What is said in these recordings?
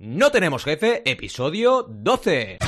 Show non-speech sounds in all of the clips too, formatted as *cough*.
No tenemos jefe, episodio 12.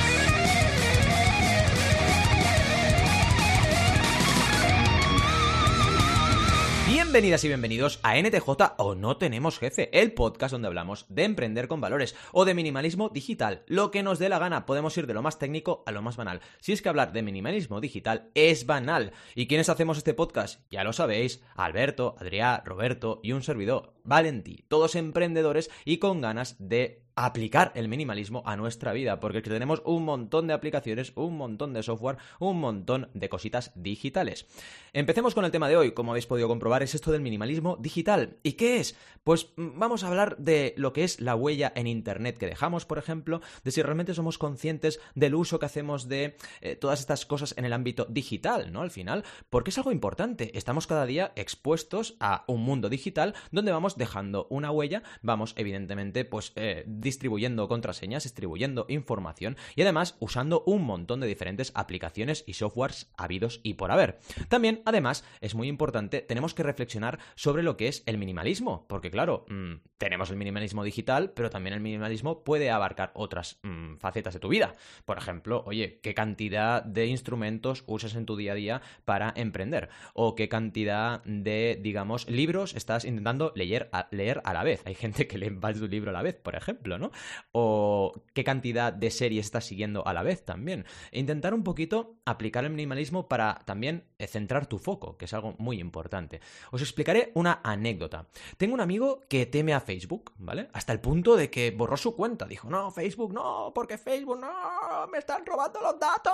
Bienvenidas y bienvenidos a NTJ o No Tenemos Jefe, el podcast donde hablamos de emprender con valores o de minimalismo digital. Lo que nos dé la gana, podemos ir de lo más técnico a lo más banal. Si es que hablar de minimalismo digital es banal. ¿Y quiénes hacemos este podcast? Ya lo sabéis, Alberto, Adrián, Roberto y un servidor, Valentí, todos emprendedores y con ganas de aplicar el minimalismo a nuestra vida, porque tenemos un montón de aplicaciones, un montón de software, un montón de cositas digitales. Empecemos con el tema de hoy, como habéis podido comprobar, es esto del minimalismo digital. ¿Y qué es? Pues mm, vamos a hablar de lo que es la huella en Internet que dejamos, por ejemplo, de si realmente somos conscientes del uso que hacemos de eh, todas estas cosas en el ámbito digital, ¿no? Al final, porque es algo importante. Estamos cada día expuestos a un mundo digital donde vamos dejando una huella, vamos evidentemente pues eh, distribuyendo contraseñas, distribuyendo información y además usando un montón de diferentes aplicaciones y softwares habidos y por haber. También, además, es muy importante, tenemos que reflexionar sobre lo que es el minimalismo, porque claro, mm, tenemos el minimalismo digital, pero también el minimalismo puede abarcar otras mm, facetas de tu vida. Por ejemplo, oye, ¿qué cantidad de instrumentos usas en tu día a día para emprender? ¿O qué cantidad de, digamos, libros estás intentando leer a, leer a la vez? Hay gente que lee más de un libro a la vez, por ejemplo, ¿no? O qué cantidad de series estás siguiendo a la vez también. Intentar un poquito aplicar el minimalismo para también eh, centrar tu foco, que es algo muy importante. Os explicaré una anécdota. Tengo un amigo que teme a Facebook, ¿vale? Hasta el punto de que borró su cuenta. Dijo, no, Facebook no, porque Facebook no, me están robando los datos.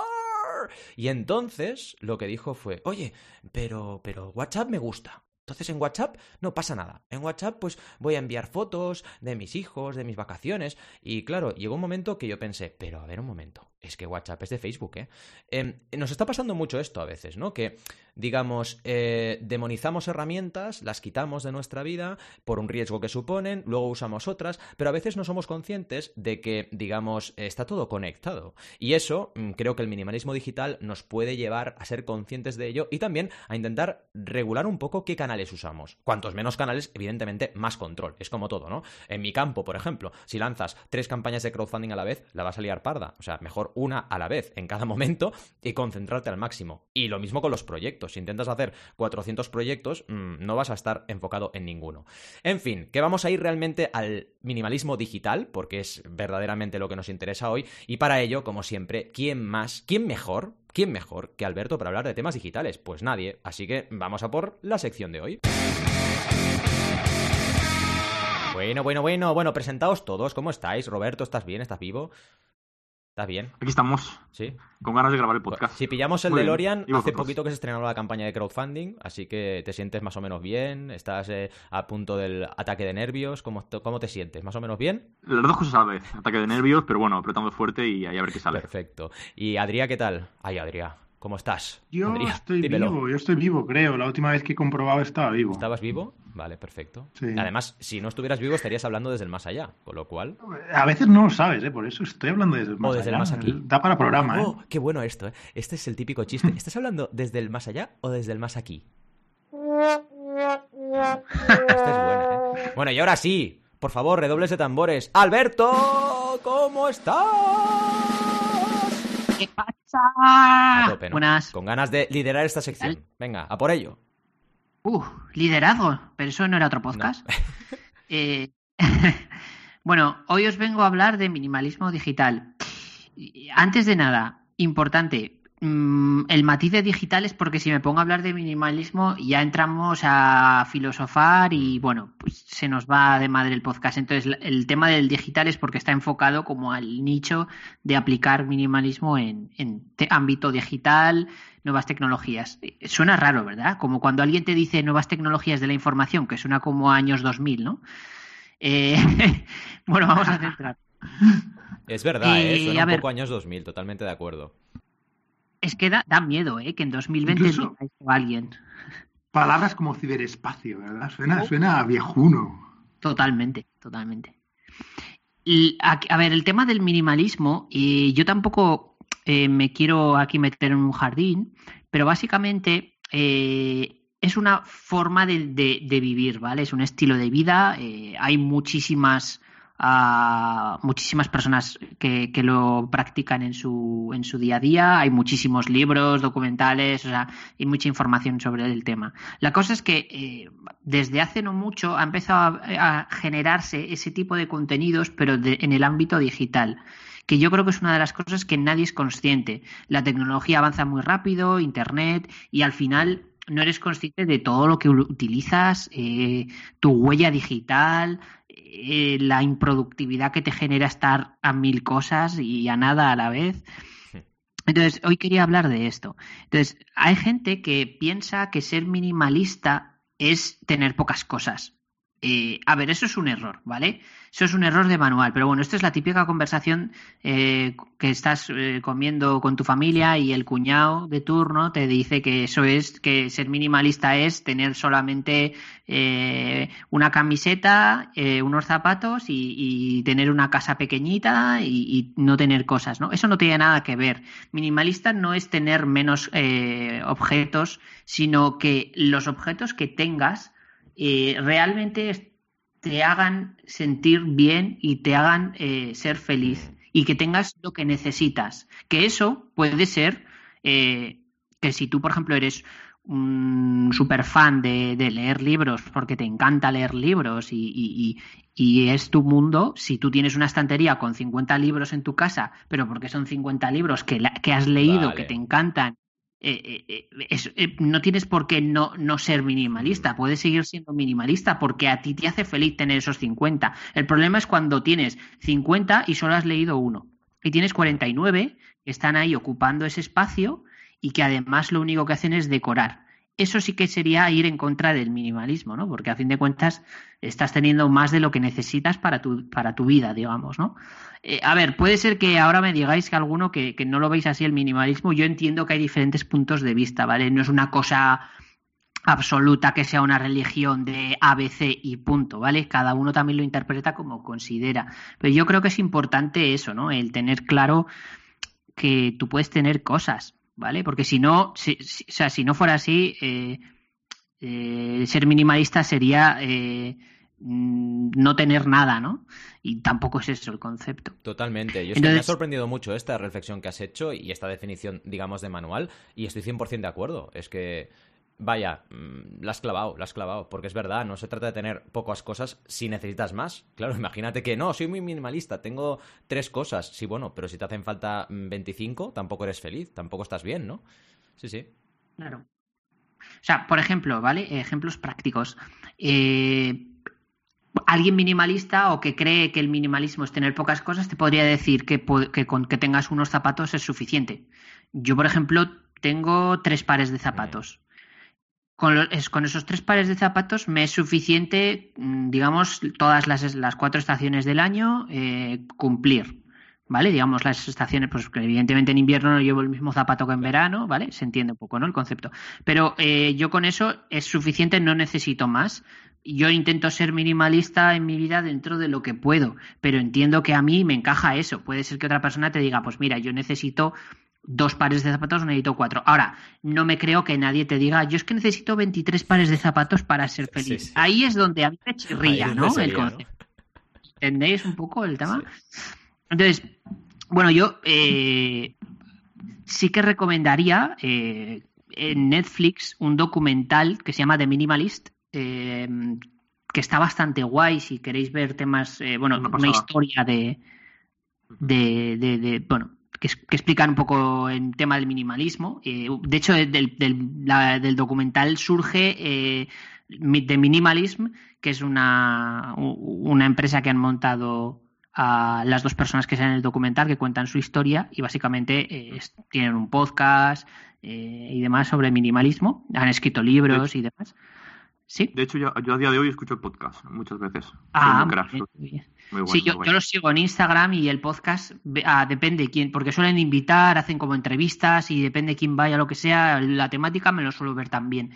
Y entonces lo que dijo fue, oye, pero, pero WhatsApp me gusta. Entonces en WhatsApp no pasa nada. En WhatsApp pues voy a enviar fotos de mis hijos, de mis vacaciones. Y claro, llegó un momento que yo pensé, pero a ver un momento, es que WhatsApp es de Facebook, ¿eh? Em, nos está pasando mucho esto a veces, ¿no? Que, digamos, eh, demonizamos herramientas, las quitamos de nuestra vida por un riesgo que suponen, luego usamos otras, pero a veces no somos conscientes de que, digamos, está todo conectado. Y eso, mm, creo que el minimalismo digital nos puede llevar a ser conscientes de ello y también a intentar regular un poco qué canales usamos. Cuantos menos canales, evidentemente, más control. Es como todo, ¿no? En mi campo, por ejemplo, si lanzas tres campañas de crowdfunding a la vez, la vas a liar parda. O sea, mejor una a la vez en cada momento y concentrarte al máximo. Y lo mismo con los proyectos. Si intentas hacer 400 proyectos, mm, no vas a estar enfocado en ninguno. En fin, que vamos a ir realmente al minimalismo digital, porque es verdaderamente lo que nos interesa hoy. Y para ello, como siempre, ¿quién más? ¿Quién mejor? ¿Quién mejor que Alberto para hablar de temas digitales? Pues nadie. Así que vamos a por la sección de hoy. Bueno, bueno, bueno, bueno, presentaos todos, ¿cómo estáis? Roberto, ¿estás bien? ¿Estás vivo? ¿Estás bien? Aquí estamos. Sí. Con ganas de grabar el podcast. Si pillamos el Muy bien. DeLorean, ¿Y hace poquito que se estrenó la campaña de crowdfunding, así que te sientes más o menos bien, estás eh, a punto del ataque de nervios, ¿Cómo, te- ¿cómo te sientes? ¿Más o menos bien? Las dos cosas a la vez. Ataque de nervios, pero bueno, apretando fuerte y ahí a ver qué sale. Perfecto. ¿Y Adrián qué tal? Ay, Adrián, ¿cómo estás? Yo estoy dímelo. vivo, yo estoy vivo, creo. La última vez que he comprobado estaba vivo. ¿Estabas vivo? Vale, perfecto. Sí. Además, si no estuvieras vivo, estarías hablando desde el más allá, con lo cual... A veces no lo sabes, ¿eh? por eso estoy hablando desde el más desde el allá. más aquí. Da para programa, ¿eh? Oh, qué bueno esto, ¿eh? Este es el típico chiste. ¿Estás hablando desde el más allá o desde el más aquí? Esta es buena, ¿eh? Bueno, y ahora sí, por favor, redobles de tambores. ¡Alberto! ¿Cómo estás? ¿Qué pasa? A tope, ¿no? Buenas. Con ganas de liderar esta sección. Venga, a por ello. Uh, liderazgo. Pero eso no era otro podcast. *laughs* Eh, *laughs* bueno, hoy os vengo a hablar de minimalismo digital. Antes de nada, importante, mm, el matiz de digital es porque si me pongo a hablar de minimalismo ya entramos a filosofar y bueno, pues se nos va de madre el podcast. Entonces el tema del digital es porque está enfocado como al nicho de aplicar minimalismo en, en ámbito digital, nuevas tecnologías. Eh, Suena raro, ¿verdad? Como cuando alguien te dice nuevas tecnologías de la información, que suena como años 2000, ¿no? Eh, *laughs* bueno, vamos a centrar. *laughs* Es verdad, ¿eh? Eh, Suena a un ver. poco años 2000, totalmente de acuerdo. Es que da, da miedo, ¿eh? Que en 2020 Incluso- a alguien. Palabras como ciberespacio, ¿verdad? Suena, Oh. suena a viejuno. Totalmente, totalmente. Y a, a ver, el tema del minimalismo, y yo tampoco eh, me quiero aquí meter en un jardín, pero básicamente eh, es una forma de, de- de vivir, ¿vale? Es un estilo de vida. eh, hay muchísimas a muchísimas personas que, que, lo practican en su, en su día a día. Hay muchísimos libros, documentales, o sea, hay mucha información sobre el tema. La cosa es que eh, desde hace no mucho ha empezado a, generarse ese tipo de contenidos, pero de, en el ámbito digital que yo creo que es una de las cosas que nadie es consciente. La tecnología avanza muy rápido, Internet, y al final no eres consciente de todo lo que utilizas, eh, tu huella digital, eh, la improductividad que te genera estar a mil cosas y a nada a la vez. Entonces, hoy quería hablar de esto. Entonces, hay gente que piensa que ser minimalista es tener pocas cosas. Eh, a ver, eso es un error, ¿vale? Eso es un error de manual, pero bueno, esto es la típica conversación eh, que estás eh, comiendo con tu familia y el cuñado de turno te dice que eso es, que ser minimalista es tener solamente eh, una camiseta, unos zapatos y, tener una casa pequeñita y, no tener cosas, ¿no? Eso no tiene nada que ver. Minimalista no es tener menos objetos, sino que los objetos que tengas eh, realmente te hagan sentir bien y te hagan eh, ser feliz y que tengas lo que necesitas. Que eso puede ser eh, que si tú, por ejemplo, eres un super fan de, de, leer libros porque te encanta leer libros y, y, y, es tu mundo, si tú tienes una estantería con 50 libros en tu casa, pero porque son 50 libros que, la, que has leído, vale. que te encantan eh, eh, es, eh, no tienes por qué no, no, ser minimalista, puedes seguir siendo minimalista porque a ti te hace feliz tener esos 50. El problema es cuando tienes 50 y solo has leído uno. Y tienes 49 que están ahí ocupando ese espacio y que además lo único que hacen es decorar eso sí que sería ir en contra del minimalismo, ¿no? Porque a fin de cuentas estás teniendo más de lo que necesitas para tu, para tu vida, digamos, ¿no? Eh, a ver, puede ser que ahora me digáis que alguno que, que, no lo veis así el minimalismo, yo entiendo que hay diferentes puntos de vista, ¿vale? No es una cosa absoluta que sea una religión de ABC y punto, ¿vale? Cada uno también lo interpreta como considera. Pero yo creo que es importante eso, ¿no? El tener claro que tú puedes tener cosas, ¿vale? Porque si no, si, si, o sea, si no fuera así, eh, eh, ser minimalista sería eh, no tener nada, ¿no? Y tampoco es eso el concepto. Totalmente. Yo Entonces, me ha sorprendido mucho esta reflexión que has hecho y esta definición, digamos, de manual, y estoy 100% de acuerdo. Es que Vaya, mm, la has clavado, la has clavado, porque es verdad, no se trata de tener pocas cosas si necesitas más. Claro, *laughs* imagínate que no, soy muy minimalista, tengo tres cosas. Sí, bueno, pero si te hacen falta 25, tampoco eres feliz, tampoco estás bien, ¿no? Sí, sí. Claro. O sea, por ejemplo, ¿vale? Ejemplos prácticos. Eh, alguien minimalista o que cree que el minimalismo es tener pocas cosas te podría decir que, que con que tengas unos zapatos es suficiente. Yo, por ejemplo, tengo tres pares de zapatos. Con, los, con, esos tres pares de zapatos me es suficiente, mm, digamos, todas las, las cuatro estaciones del año eh, cumplir. ¿Vale? Digamos, las estaciones, pues evidentemente en invierno no llevo el mismo zapato que en verano, ¿vale? Se entiende un poco, ¿no? El concepto. Pero eh, yo con eso es suficiente, no necesito más. Yo intento ser minimalista en mi vida dentro de lo que puedo, pero entiendo que a mí me encaja eso. Puede ser que otra persona te diga, pues mira, yo necesito dos pares de zapatos, necesito cuatro. Ahora, no me creo que nadie te diga, yo es que necesito 23 pares de zapatos para ser feliz. Sí, sí. Ahí es donde a mí me chirría, ¿no? Sería, el concepto. ¿no? ¿Entendéis un poco el tema? Sí. Entonces, bueno, yo eh, sí que recomendaría eh, en Netflix un documental que se llama The Minimalist, eh, que está bastante guay si queréis ver temas, eh, bueno, una, una historia de, de, de, de bueno, que, que, explican un poco el tema del minimalismo. Eh, de hecho, del, del, la, del documental surge eh, de Minimalism, que es una, una empresa que han montado a las dos personas que salen en el documental, que cuentan su historia y básicamente eh, tienen un podcast eh, y demás sobre minimalismo. Han escrito libros y demás. ¿Sí? De hecho, yo, yo, a día de hoy escucho el podcast muchas veces. Ah, muy bien, muy bien. Muy bueno, sí, yo, yo, los sigo en Instagram y el podcast ah, depende quién, porque suelen invitar, hacen como entrevistas y depende quién vaya, lo que sea, la temática me lo suelo ver también.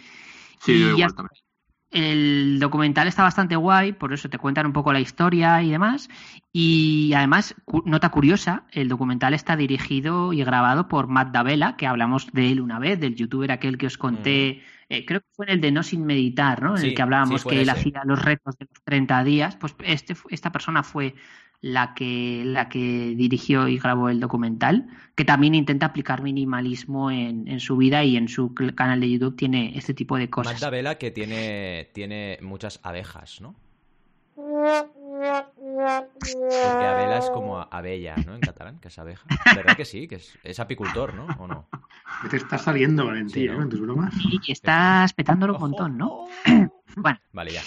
Sí, y yo igual también. El documental está bastante guay, por eso te cuentan un poco la historia y demás. Y además, nota curiosa, el documental está dirigido y grabado por Matt Davela, que hablamos de él una vez, del youtuber aquel que os conté. Mm eh, creo que fue en el de No Sin Meditar, ¿no? En Sí, el que hablábamos sí, que él hacía los retos de los 30 días. Pues este, esta persona fue la que, la que dirigió y grabó el documental, que también intenta aplicar minimalismo en, en su vida y en su canal de YouTube tiene este tipo de cosas. Magda Vela que tiene, tiene muchas abejas, ¿no? Porque abela es como a- abella, ¿no? En catalán, que es abeja. ¿Verdad que sí? Que es, es apicultor, ¿no? ¿O no? ¿Qué te está saliendo, Valentín, Sí, ¿no? eh, con tus bromas? Y estás petándolo un montón, ¿no? *coughs* Bueno. Vale, ya.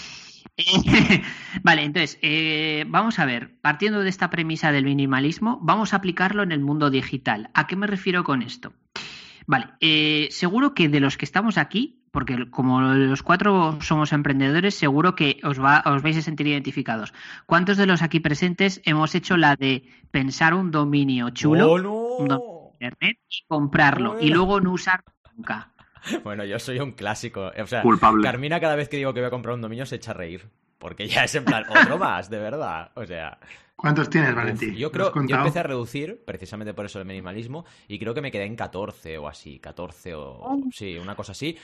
*laughs* vale, entonces, eh, vamos a ver, partiendo de esta premisa del minimalismo, vamos a aplicarlo en el mundo digital. ¿A qué me refiero con esto? Vale, eh, seguro que de los que estamos aquí, porque como los cuatro somos emprendedores, seguro que os, va, os vais a sentir identificados. ¿Cuántos de los aquí presentes hemos hecho la de pensar un dominio chulo, ¡Oh, un dominio de internet, y comprarlo y luego no usarlo nunca? *laughs* Bueno, yo soy un clásico. O sea, Culpable. Carmina cada vez que digo que voy a comprar un dominio se echa a reír. Porque ya es en plan, otro más, de verdad. O sea, ¿Cuántos tienes, Valentín? yo ¿Lo creo, contado? empecé a reducir precisamente por eso el minimalismo y creo que me quedé en 14 o así, 14 o sí, una cosa así.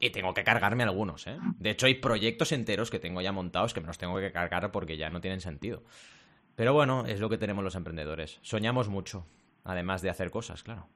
Y tengo que cargarme algunos, ¿eh? De hecho, hay proyectos enteros que tengo ya montados que me los tengo que cargar porque ya no tienen sentido. Pero bueno, es lo que tenemos los emprendedores. Soñamos mucho, además de hacer cosas, claro.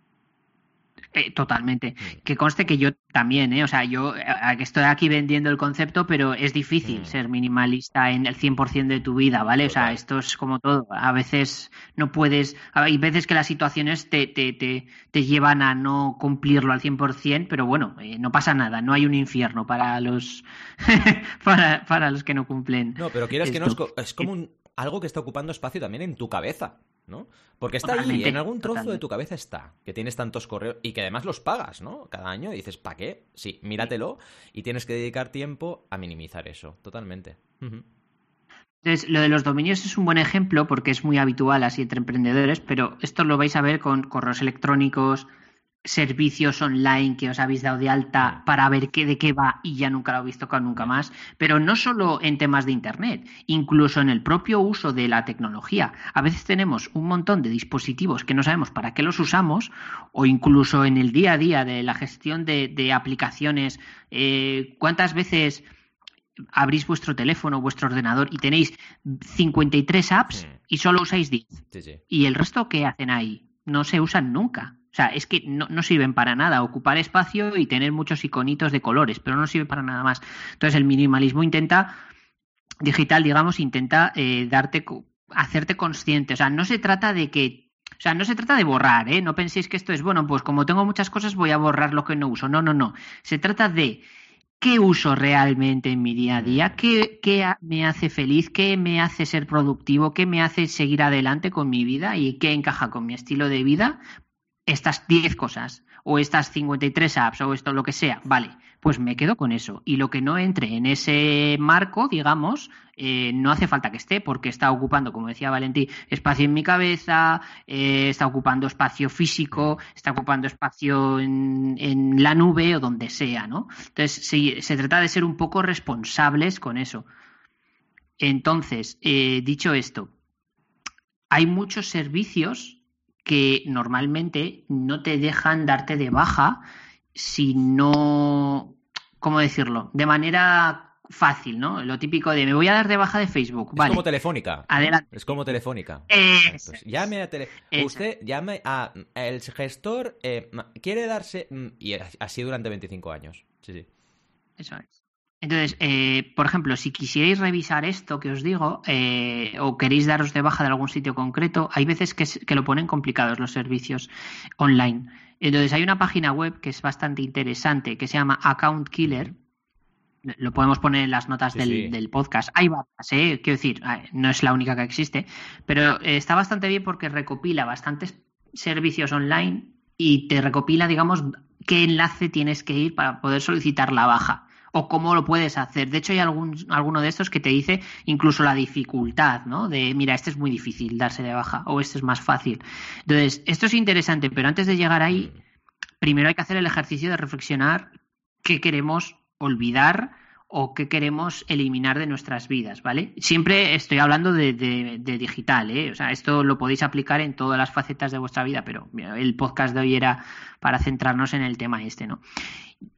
Eh, totalmente. Mm. Que conste que yo también, ¿eh? O sea, yo eh, estoy aquí vendiendo el concepto, pero es difícil Mm. ser minimalista en el 100% de tu vida, ¿vale? O sea, esto es como todo. A veces no puedes, hay veces que las situaciones te, te, te, te llevan a no cumplirlo al 100%, pero bueno, eh, no pasa nada, no hay un infierno para los, *laughs* para, para los que no cumplen. No, pero quieras que no, es, es como un- algo que está ocupando espacio también en tu cabeza, ¿no? Porque está ahí, Totalmente, en algún trozo de tu cabeza está, que tienes tantos correos y que además los pagas, ¿no? Cada año y dices, ¿para qué? Sí, míratelo y tienes que dedicar tiempo a minimizar eso, totalmente. Ujú. Entonces, lo de los dominios es un buen ejemplo porque es muy habitual así entre emprendedores, pero esto lo vais a ver con correos electrónicos, servicios online que os habéis dado de alta para ver qué de qué va y ya nunca lo habéis tocado nunca más, pero no solo en temas de internet, incluso en el propio uso de la tecnología. A veces tenemos un montón de dispositivos que no sabemos para qué los usamos o incluso en el día a día de la gestión de, de aplicaciones, eh, ¿cuántas veces abrís vuestro teléfono, vuestro ordenador y tenéis 53 apps y solo usáis 10. Sí, sí. ¿Y el resto qué hacen ahí? No se usan nunca. O sea, es que no, no sirven para nada. Ocupar espacio y tener muchos iconitos de colores, pero no sirve para nada más. Entonces el minimalismo intenta, digital, digamos, intenta eh, darte, hacerte consciente. O sea, no se trata de que o sea, no se trata de borrar, ¿eh? No penséis que esto es, bueno, pues como tengo muchas cosas voy a borrar lo que no uso. No, no, no. Se trata de qué uso realmente en mi día a día, qué, qué me hace feliz, qué me hace ser productivo, qué me hace seguir adelante con mi vida y qué encaja con mi estilo de vida. Estas 10 cosas, o estas 53 apps, o esto, lo que sea, vale, pues me quedo con eso. Y lo que no entre en ese marco, digamos, eh, no hace falta que esté, porque está ocupando, como decía Valentí, espacio en mi cabeza, eh, está ocupando espacio físico, está ocupando espacio en, la nube o donde sea, ¿no? Entonces, se trata de ser un poco responsables con eso. Entonces, eh, dicho esto, hay muchos servicios que normalmente no te dejan darte de baja si no, ¿cómo decirlo? De manera fácil, ¿no? Lo típico de me voy a dar de baja de Facebook, Es vale. como telefónica. Adelante. Es como telefónica. Es. llame a tele... Usted llame a... El gestor eh, quiere darse... mm, Y así durante 25 años. Sí, sí. Eso es. Entonces, eh, por ejemplo, si quisierais revisar esto que os digo, eh, o queréis daros de baja de algún sitio concreto, hay veces que, es- que lo ponen complicados los servicios online. Entonces, hay una página web que es bastante interesante, que se llama Account Killer. Lo podemos poner en las notas Sí, del, sí. del podcast. Hay varias, ¿eh? quiero decir, eh, no es la única que existe, pero eh, está bastante bien porque recopila bastantes servicios online y te recopila, digamos, qué enlace tienes que ir para poder solicitar la baja o cómo lo puedes hacer. De hecho, hay algún, alguno de estos que te dice incluso la dificultad, ¿no? De, mira, este es muy difícil darse de baja o este es más fácil. Entonces, esto es interesante, pero antes de llegar ahí, primero hay que hacer el ejercicio de reflexionar qué queremos olvidar o qué queremos eliminar de nuestras vidas, ¿vale? Siempre estoy hablando de, digital, ¿eh? O sea, esto lo podéis aplicar en todas las facetas de vuestra vida, pero el podcast de hoy era para centrarnos en el tema este, ¿no?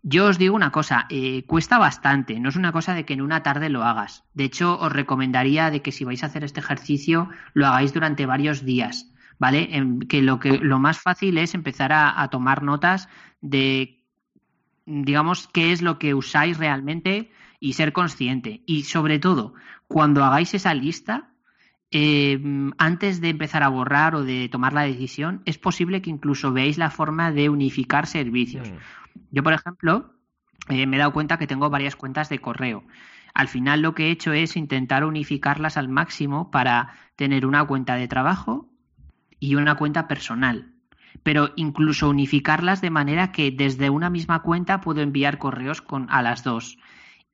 Yo os digo una cosa, eh, cuesta bastante, no es una cosa de que en una tarde lo hagas. De hecho, os recomendaría de que si vais a hacer este ejercicio lo hagáis durante varios días, ¿vale? que lo que lo más fácil es empezar a, tomar notas de, digamos, qué es lo que usáis realmente y ser consciente. Y sobre todo, cuando hagáis esa lista, eh, antes de empezar a borrar o de tomar la decisión, es posible que incluso veáis la forma de unificar servicios. Mm. Yo, por ejemplo, eh, me he dado cuenta que tengo varias cuentas de correo. Al final lo que he hecho es intentar unificarlas al máximo para tener una cuenta de trabajo y una cuenta personal. Pero incluso unificarlas de manera que desde una misma cuenta puedo enviar correos con, a las dos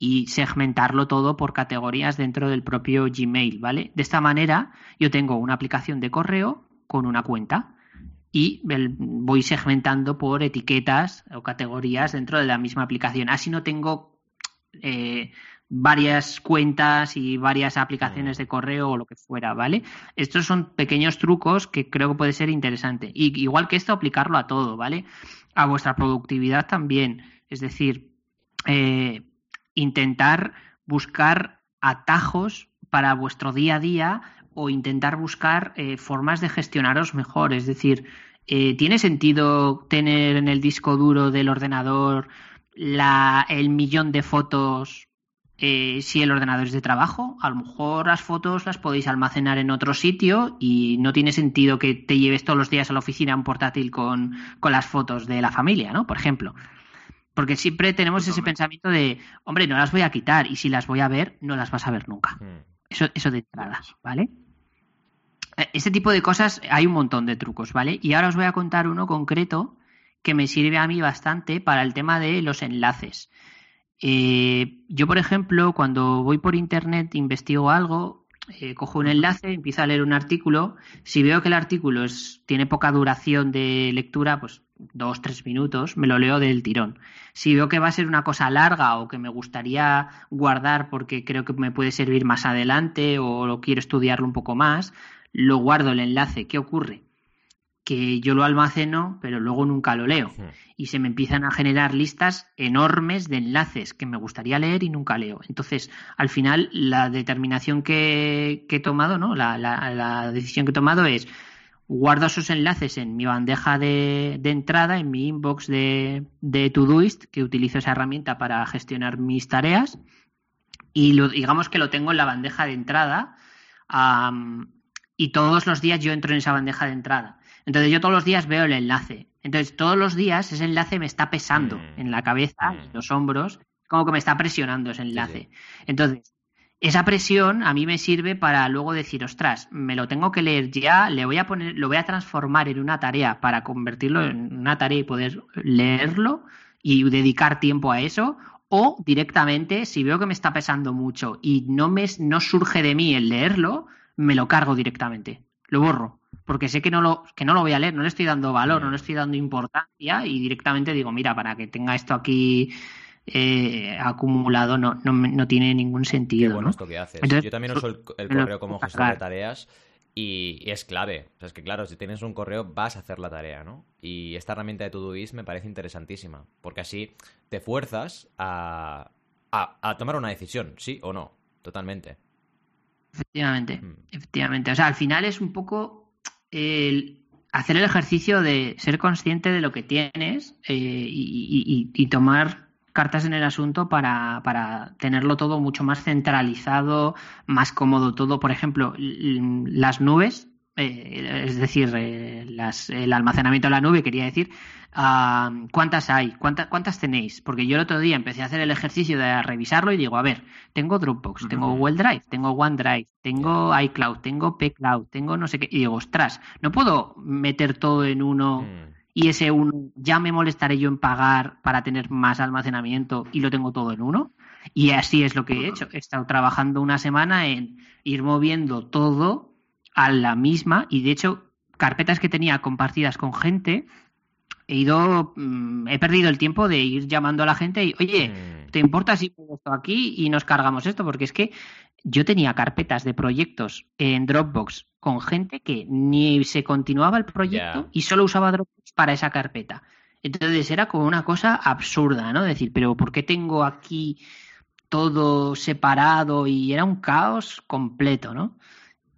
y segmentarlo todo por categorías dentro del propio Gmail, ¿vale? De esta manera yo tengo una aplicación de correo con una cuenta y voy segmentando por etiquetas o categorías dentro de la misma aplicación. Así no tengo eh, varias cuentas y varias aplicaciones de correo o lo que fuera, ¿vale? Estos son pequeños trucos que creo que puede ser interesante. Y igual que esto, aplicarlo a todo, ¿vale? A vuestra productividad también. Es decir, eh, intentar buscar atajos para vuestro día a día o intentar buscar eh, formas de gestionaros mejor. Es decir, eh, ¿tiene sentido tener en el disco duro del ordenador la, el millón de fotos eh, si el ordenador es de trabajo? A lo mejor las fotos las podéis almacenar en otro sitio y no tiene sentido que te lleves todos los días a la oficina un portátil con, con las fotos de la familia, ¿no? Por ejemplo. Porque siempre tenemos ese pensamiento de, hombre, no las voy a quitar y si las voy a ver, no las vas a ver nunca. Hmm. Eso, eso de entrada, ¿vale? Este tipo de cosas hay un montón de trucos, ¿vale? Y ahora os voy a contar uno concreto que me sirve a mí bastante para el tema de los enlaces. Eh, yo, por ejemplo, cuando voy por internet, investigo algo, eh, cojo un enlace, empiezo a leer un artículo. Si veo que el artículo es, tiene poca duración de lectura, pues dos, tres minutos, me lo leo del tirón. Si veo que va a ser una cosa larga o que me gustaría guardar porque creo que me puede servir más adelante o quiero estudiarlo un poco más, lo guardo el enlace. ¿Qué ocurre? Que yo lo almaceno, pero luego nunca lo leo. Y se me empiezan a generar listas enormes de enlaces que me gustaría leer y nunca leo. Entonces, al final, la determinación que, he tomado, ¿no? La, decisión que he tomado es guardo esos enlaces en mi bandeja de, entrada, en mi inbox de, de Todoist, que utilizo esa herramienta para gestionar mis tareas. Y lo, digamos que lo tengo en la bandeja de entrada y todos los días yo entro en esa bandeja de entrada. Entonces yo todos los días veo el enlace. Entonces todos los días ese enlace me está pesando mm. en la cabeza, en mm. los hombros, como que me está presionando ese enlace. Entonces, esa presión a mí me sirve para luego decir, ostras, me lo tengo que leer ya, le voy a poner, lo voy a transformar en una tarea para convertirlo en una tarea y poder leerlo y dedicar tiempo a eso, o directamente, si veo que me está pesando mucho y no me no surge de mí el leerlo, me lo cargo directamente, lo borro, porque sé que no lo, que no lo voy a leer, no le estoy dando valor, no le estoy dando importancia y directamente digo, mira, para que tenga esto aquí eh, acumulado no, no, no, tiene ningún sentido. Qué bueno esto que haces. Yo también uso el, correo como gestor de tareas y, es clave. O sea, es que claro, si tienes un correo vas a hacer la tarea, ¿no? Y esta herramienta de Todoist me parece interesantísima, porque así te fuerzas a, a, a tomar una decisión, sí o no, totalmente. Efectivamente, mm. efectivamente. O sea, al final es un poco el hacer el ejercicio de ser consciente de lo que tienes eh, y, tomar cartas en el asunto para, para, tenerlo todo mucho más centralizado, más cómodo todo. Por ejemplo, las nubes, eh, es decir, eh, el almacenamiento de la nube, quería decir, ¿cuántas hay? ¿Cuántas, ¿Cuántas tenéis? Porque yo el otro día empecé a hacer el ejercicio de revisarlo y digo, a ver, tengo Dropbox, tengo Google Drive, tengo OneDrive, tengo iCloud, tengo pCloud, tengo no sé qué. Y digo, ostras, no puedo meter todo en uno mm. y ese uno ya me molestaré yo en pagar para tener más almacenamiento y lo tengo todo en uno. Y así es lo que he hecho. He estado trabajando una semana en ir moviendo todo a la misma y de hecho carpetas que tenía compartidas con gente he ido, mm, he perdido el tiempo de ir llamando a la gente y, oye, mm. ¿te importa si pongo esto aquí y nos cargamos esto? Porque es que yo tenía carpetas de proyectos en Dropbox con gente que ni se continuaba el proyecto y solo usaba Dropbox para esa carpeta. Entonces era como una cosa absurda, ¿no? Decir, pero ¿por qué tengo aquí todo separado? Y era un caos completo, ¿no?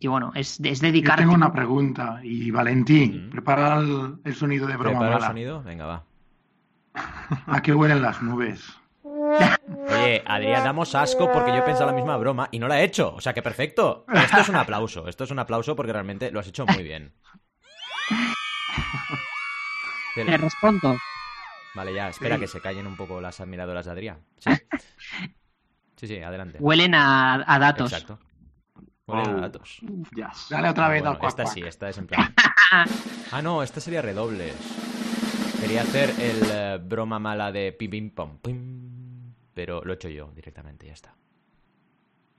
Y bueno, es, es Yo dedicar tengo una pregunta. Y Valentín, Mm. prepara el, el sonido de broma ¿Prepara el sonido? Venga, va. *laughs* ¿A qué huelen las nubes? Oye, Adrián, damos asco porque yo he pensado la misma broma y no la he hecho. O sea que perfecto. Esto es un aplauso. Esto es un aplauso porque realmente lo has hecho muy bien. *laughs* Te respondo. Vale, ya, espera Sí. que se callen un poco las admiradoras de Adrián. Sí, *laughs* sí, sí adelante. Huelen a, a datos. Exacto. A Oh. Yes. Dale otra vez Bueno, al esta cuac. sí, esta es en plan. *laughs* Ah, no, esta sería redobles. Quería hacer el eh, broma mala de pim pim pom pim, pero lo he hecho yo directamente, ya está.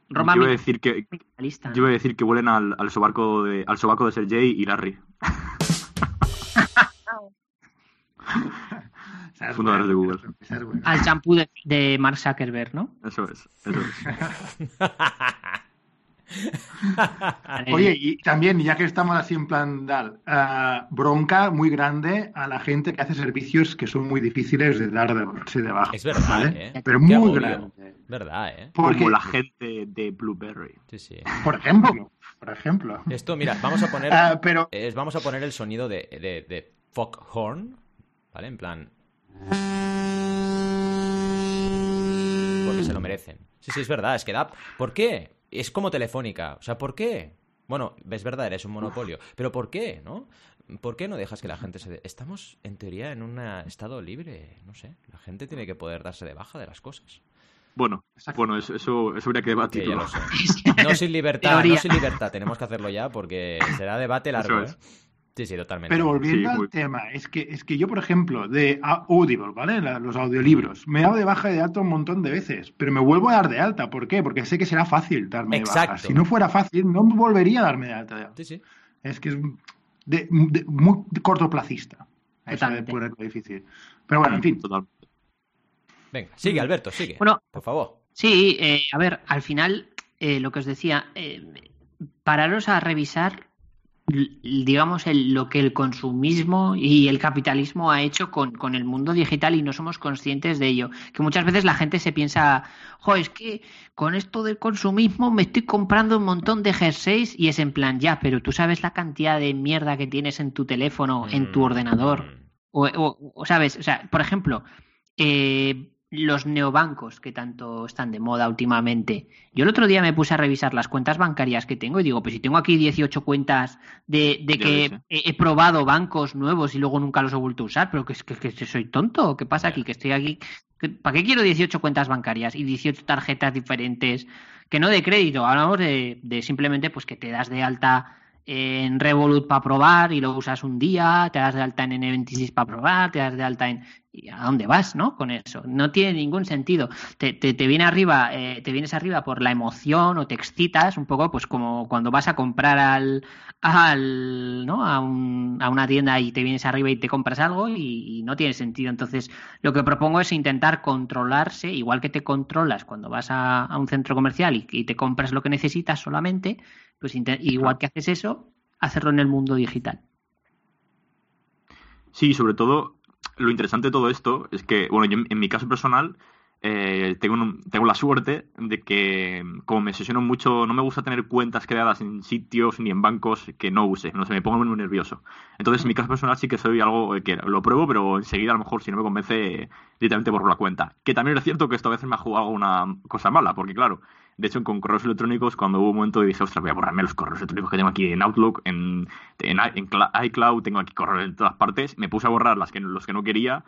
Roma yo iba a decir que minimalista. yo iba a decir que huelen al, al sobaco de al sobaco de Sergey y Larry. *laughs* Fundadores de Google. Al champú de, de Mark Zuckerberg, ¿no? Eso es, eso es. *laughs* Oye, y también, ya que estamos así en plan dal, ah, bronca muy grande a la gente que hace servicios que son muy difíciles de dar de, darse de baja. Es verdad, ¿vale? ¿eh? Pero Qué muy agobio. grande. Verdad, ¿eh? Porque, Como la gente de Blueberry. Sí, sí. por ejemplo, por ejemplo. Esto, mira, vamos a poner, *laughs* Ah, pero es- vamos a poner el sonido de, de, de foghorn, ¿vale? En plan... Porque se lo merecen. Sí, sí, es verdad, es que da... ¿Por qué? Es como telefónica, o sea, ¿por qué? Bueno, es verdad, eres un monopolio, pero ¿por qué, no? ¿Por qué no dejas que la gente se... de- Estamos, en teoría, en un estado libre, no sé. La gente tiene que poder darse de baja de las cosas. Bueno, bueno, eso, eso, eso habría que debatirlo. lo sé. *laughs* No sin libertad, Teoría. no sin libertad. Tenemos que hacerlo ya porque será debate largo, ¿eh? Sí, sí, totalmente. Pero volviendo Sí, muy- al tema, es que, es que yo, por ejemplo, de Audible, ¿vale? La- los audiolibros, me he dado de baja y de alta un montón de veces, pero me vuelvo a dar de alta. ¿Por qué? Porque sé que será fácil darme de baja. Exacto. Si no fuera fácil, no volvería a darme de alta. Sí, sí. Es que es de, de- muy cortoplacista. Eso de Totalmente. ponerlo difícil. Pero bueno, en fin. Total. Venga, sigue, Alberto, sigue. Bueno, Por favor. Sí, eh, a ver, al final, eh, lo que os decía, eh, pararos a revisar, digamos, el- lo que el consumismo y el capitalismo ha hecho con, con el mundo digital y no somos conscientes de ello. Que muchas veces la gente se piensa, jo, es que con esto del consumismo me estoy comprando un montón de jerseys y es en plan, ya, pero tú sabes la cantidad de mierda que tienes en tu teléfono, en tu Mm, ordenador. mm. O, o- o, ¿sabes? O sea, por ejemplo, eh, los neobancos que tanto están de moda últimamente. Yo el otro día me puse a revisar las cuentas bancarias que tengo y digo, pues si tengo aquí 18 cuentas de, que ¿eh? he, he probado bancos nuevos y luego nunca los he vuelto a usar, pero que, que, que soy tonto, ¿qué pasa aquí? Que estoy aquí. ¿Para qué quiero 18 cuentas bancarias y 18 tarjetas diferentes? Que no de crédito, hablamos de, de simplemente pues que te das de alta en Revolut para probar y lo usas un día, te das de alta en N26 para probar, te das de alta en... ¿Y ¿A dónde vas, no? Con eso. No tiene ningún sentido. Te, te, viene arriba, eh, te vienes arriba por la emoción o te excitas un poco, pues como cuando vas a comprar al, al ¿no? a, un- a una tienda y te vienes arriba y te compras algo y, no tiene sentido. Entonces, lo que propongo es intentar controlarse, igual que te controlas cuando vas a, a un centro comercial y te compras lo que necesitas solamente, pues igual que haces eso, hacerlo en el mundo digital. Sí, sobre todo, lo interesante de todo esto es que, bueno, yo en, mi caso personal eh, tengo, un- tengo la suerte de que, como me sesiono mucho, no me gusta tener cuentas creadas en sitios ni en bancos que no use, no sé, me pongo muy nervioso. Entonces, en mi caso personal sí que soy algo que lo pruebo, pero enseguida a lo mejor si no me convence, directamente borro la cuenta. Que también es cierto que esto a veces me ha jugado una cosa mala, porque claro, de hecho, con correos electrónicos, cuando hubo un momento y dije, ostras, voy a borrarme los correos electrónicos que tengo aquí en Outlook, en, en, en iCloud, tengo aquí correos en todas partes, me puse a borrar las que, los que no quería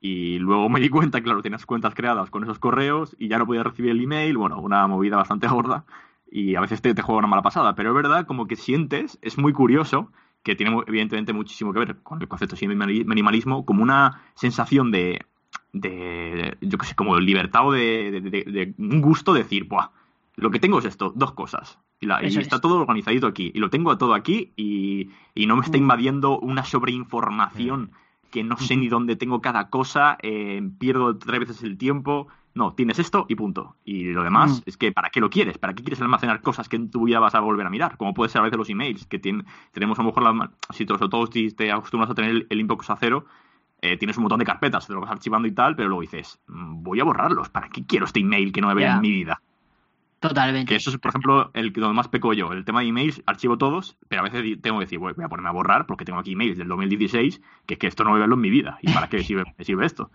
y luego me di cuenta, claro, tenías cuentas creadas con esos correos y ya no podía recibir el email, bueno, una movida bastante *laughs* gorda y a veces te, te juega una mala pasada, pero es verdad, como que sientes, es muy curioso, que tiene evidentemente muchísimo que ver con el concepto de minimali- minimalismo, como una sensación de, de yo qué sé, como libertad o de, de- un gusto de decir, Buah, lo que tengo es esto, dos cosas. Y, la- y Eso está es. todo organizadito aquí. Y lo tengo todo aquí y, y no me está Mm. invadiendo una sobreinformación que no sé *laughs* ni dónde tengo cada cosa, eh, pierdo tres veces el tiempo. No, tienes esto y punto. Y lo demás Mm. es que ¿para qué lo quieres? ¿Para qué quieres almacenar cosas que en tu vida vas a volver a mirar? Como puede ser a veces los emails, que tienen, tenemos a lo mejor, la, si sobre todo si te acostumbras a tener el, el inbox a cero, eh, tienes un montón de carpetas, te lo vas archivando y tal, pero luego dices, "Mm, voy a borrarlos, ¿para qué quiero este email que no me vea en mi vida? Totalmente. Que eso es, por ejemplo, el que donde más peco yo. El tema de emails, archivo todos, pero a veces tengo que decir, voy voy a ponerme a borrar porque tengo aquí emails del 2016, que es que esto no voy a verlo en mi vida. ¿Y para qué *laughs* sirve, me sirve esto?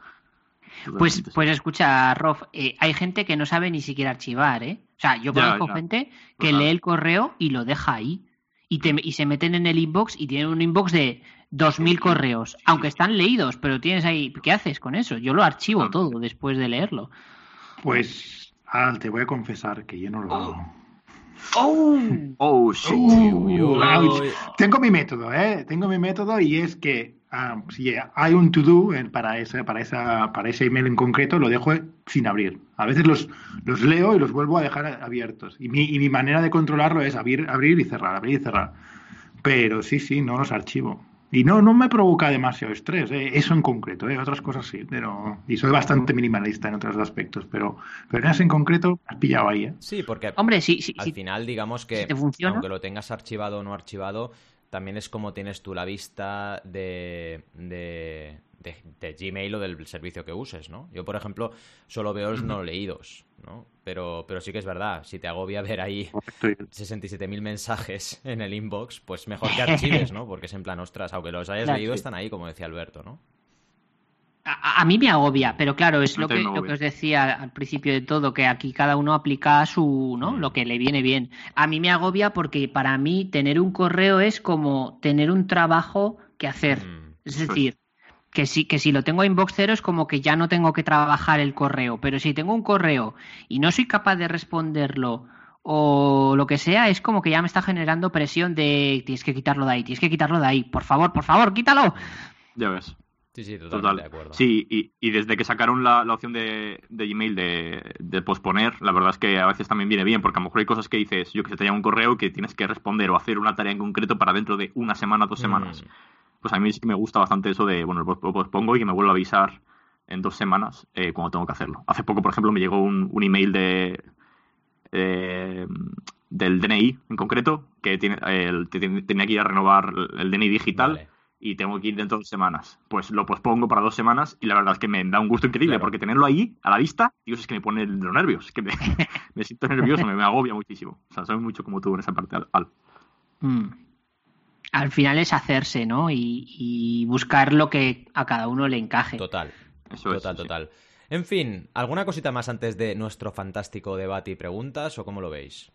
Pues, pues escucha, Rof, eh, hay gente que no sabe ni siquiera archivar, ¿eh? O sea, yo conozco ya. gente que Total. lee el correo y lo deja ahí. Y, te- y se meten en el inbox y tienen un inbox de 2.000 correos, aunque están leídos, pero tienes ahí, ¿qué haces con eso? Yo lo archivo todo después de leerlo. Pues, Al, te voy a confesar que yo no lo hago. ¡Oh! Oh, shit. Uh, Uy, uy, ouch. uy. Tengo mi método, ¿eh? Tengo mi método y es que ah, si hay un to-do para, ese, para, esa, para ese email en concreto, lo dejo sin abrir. A veces los, los leo y los vuelvo a dejar abiertos. Y mi, y mi manera de controlarlo es abrir, abrir y cerrar, abrir y cerrar. Pero sí, sí, no los archivo. Y no, no me provoca demasiado estrés, ¿eh? eso en concreto, ¿eh? otras cosas sí, pero... Y soy bastante minimalista en otros aspectos, pero, pero en ese en concreto, has pillado ahí, ¿eh? Sí, porque Hombre, sí, sí, al sí. final, digamos que, si te funciona. aunque lo tengas archivado o no archivado, también es como tienes tú la vista de, de, de- de Gmail o del servicio que uses, ¿no? Yo, por ejemplo, solo veo los no leídos, ¿no? Pero, pero sí que es verdad, si te agobia ver ahí *laughs* Estoy- 67.000 mensajes en el inbox, pues mejor que *laughs* archives, ¿no? Porque es en plan, ostras, aunque los hayas leído, están ahí, como decía Alberto, ¿no? A, a mí me agobia, pero claro, es lo que, lo os decía al principio de todo, que aquí cada uno aplica su, ¿no? Mm. Lo que le viene bien. A mí me agobia porque para mí tener un correo es como tener un trabajo que hacer. Mm. Es decir, que si, que si lo tengo en inbox cero es como que ya no tengo que trabajar el correo, pero si tengo un correo y no soy capaz de responderlo o lo que sea, es como que ya me está generando presión de tienes que quitarlo de ahí, tienes que quitarlo de ahí, por favor, por favor, quítalo. Ya ves. Sí, sí, totalmente Total. de acuerdo. Sí, y, y desde que sacaron la, la opción de, de Gmail de, de posponer, la verdad es que a veces también viene bien, porque a lo mejor hay cosas que dices, yo que sé, te llega un correo que tienes que responder o hacer una tarea en concreto para dentro de una semana, dos semanas. Mm. Pues a mí sí que me gusta bastante eso de, bueno, lo pos- lo pospongo y que me vuelva a avisar en dos semanas eh, cuando tengo que hacerlo. Hace poco, por ejemplo, me llegó un, un email de eh, del DNI en concreto, que tiene, el- te- tenía que ir a renovar el DNI digital Vale. Y tengo que ir dentro de dos semanas. Pues lo pospongo para dos semanas y la verdad es que me da un gusto increíble Claro. porque tenerlo ahí, a la vista, Dios, es que me pone los nervios, es que me, *laughs* me siento nervioso, me, me agobia muchísimo. O sea, soy mucho como tú en esa parte, Al. Al. Mm. Al final es hacerse, ¿no? Y, y buscar lo que a cada uno le encaje. Total. Eso es, total, sí. total. En fin, ¿alguna cosita más antes de nuestro fantástico debate y preguntas o cómo lo veis?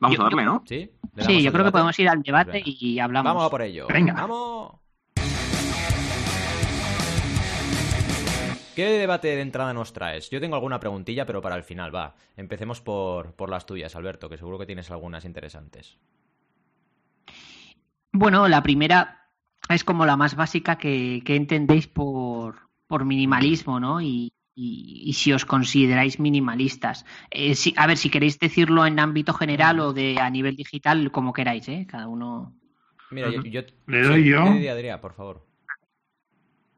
Vamos Yo- a darle, ¿no? ¿Sí? ¿Le damos Sí, yo creo que debate? podemos ir al debate Venga. y hablamos. Vamos a por ello. Venga. ¡Vamos! ¿Qué debate de entrada nos traes? Yo tengo alguna preguntilla, pero para el final, va. Empecemos por, por las tuyas, Alberto, que seguro que tienes algunas interesantes. Bueno, la primera es como la más básica que, que entendéis por, por minimalismo, ¿no? Y, y- y si os consideráis minimalistas. Eh, si- a ver, si queréis decirlo en ámbito general o de a nivel digital, como queráis, ¿eh? Cada uno. Mira, yo... Yo- ¿Le doy yo? Adrià, por favor.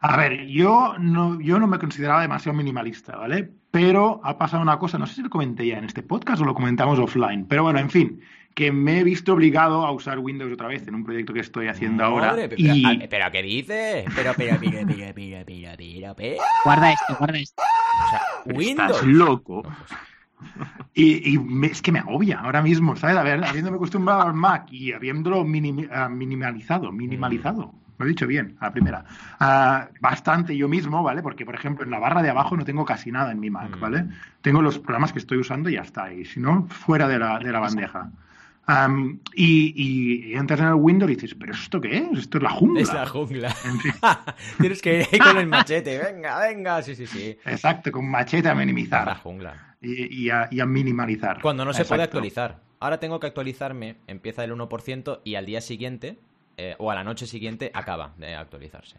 A ver, yo no, yo no me consideraba demasiado minimalista, ¿vale? Pero ha pasado una cosa, no sé si lo comenté ya en este podcast o lo comentamos offline, pero bueno, en fin, que me he visto obligado a usar Windows otra vez en un proyecto que estoy haciendo ahora. Pero, Y, ah, ¿pero qué dices? Pero, pero, pero, pero, pero, pero, pero, pero. Guarda esto, guarda esto. O sea, Pero Windows. Estás loco. No, pues, y- y me- es que me agobia ahora mismo, ¿sabes? A ver, habiéndome acostumbrado al Mac y habiéndolo minimi- ah, minimalizado, minimalizado. Lo he dicho bien, a la primera. Ah, bastante yo mismo, ¿vale? Porque, por ejemplo, en la barra de abajo no tengo casi nada en mi Mac, Mm. ¿vale? Tengo los programas que estoy usando y ya está. Y si no, fuera de la, de la bandeja. Y, y- entras en el Windows y dices, ¿pero esto qué es? Esto es la jungla. es la jungla. En fin, *laughs* Tienes que ir ahí con el machete. Venga, venga. Sí, sí, sí. exacto, con machete a Es la minimizar jungla. y, y a, y a minimalizar. Cuando no se puede actualizar. Ahora tengo que actualizarme, empieza el 1% y al día siguiente, eh, o a la noche siguiente, acaba de actualizarse.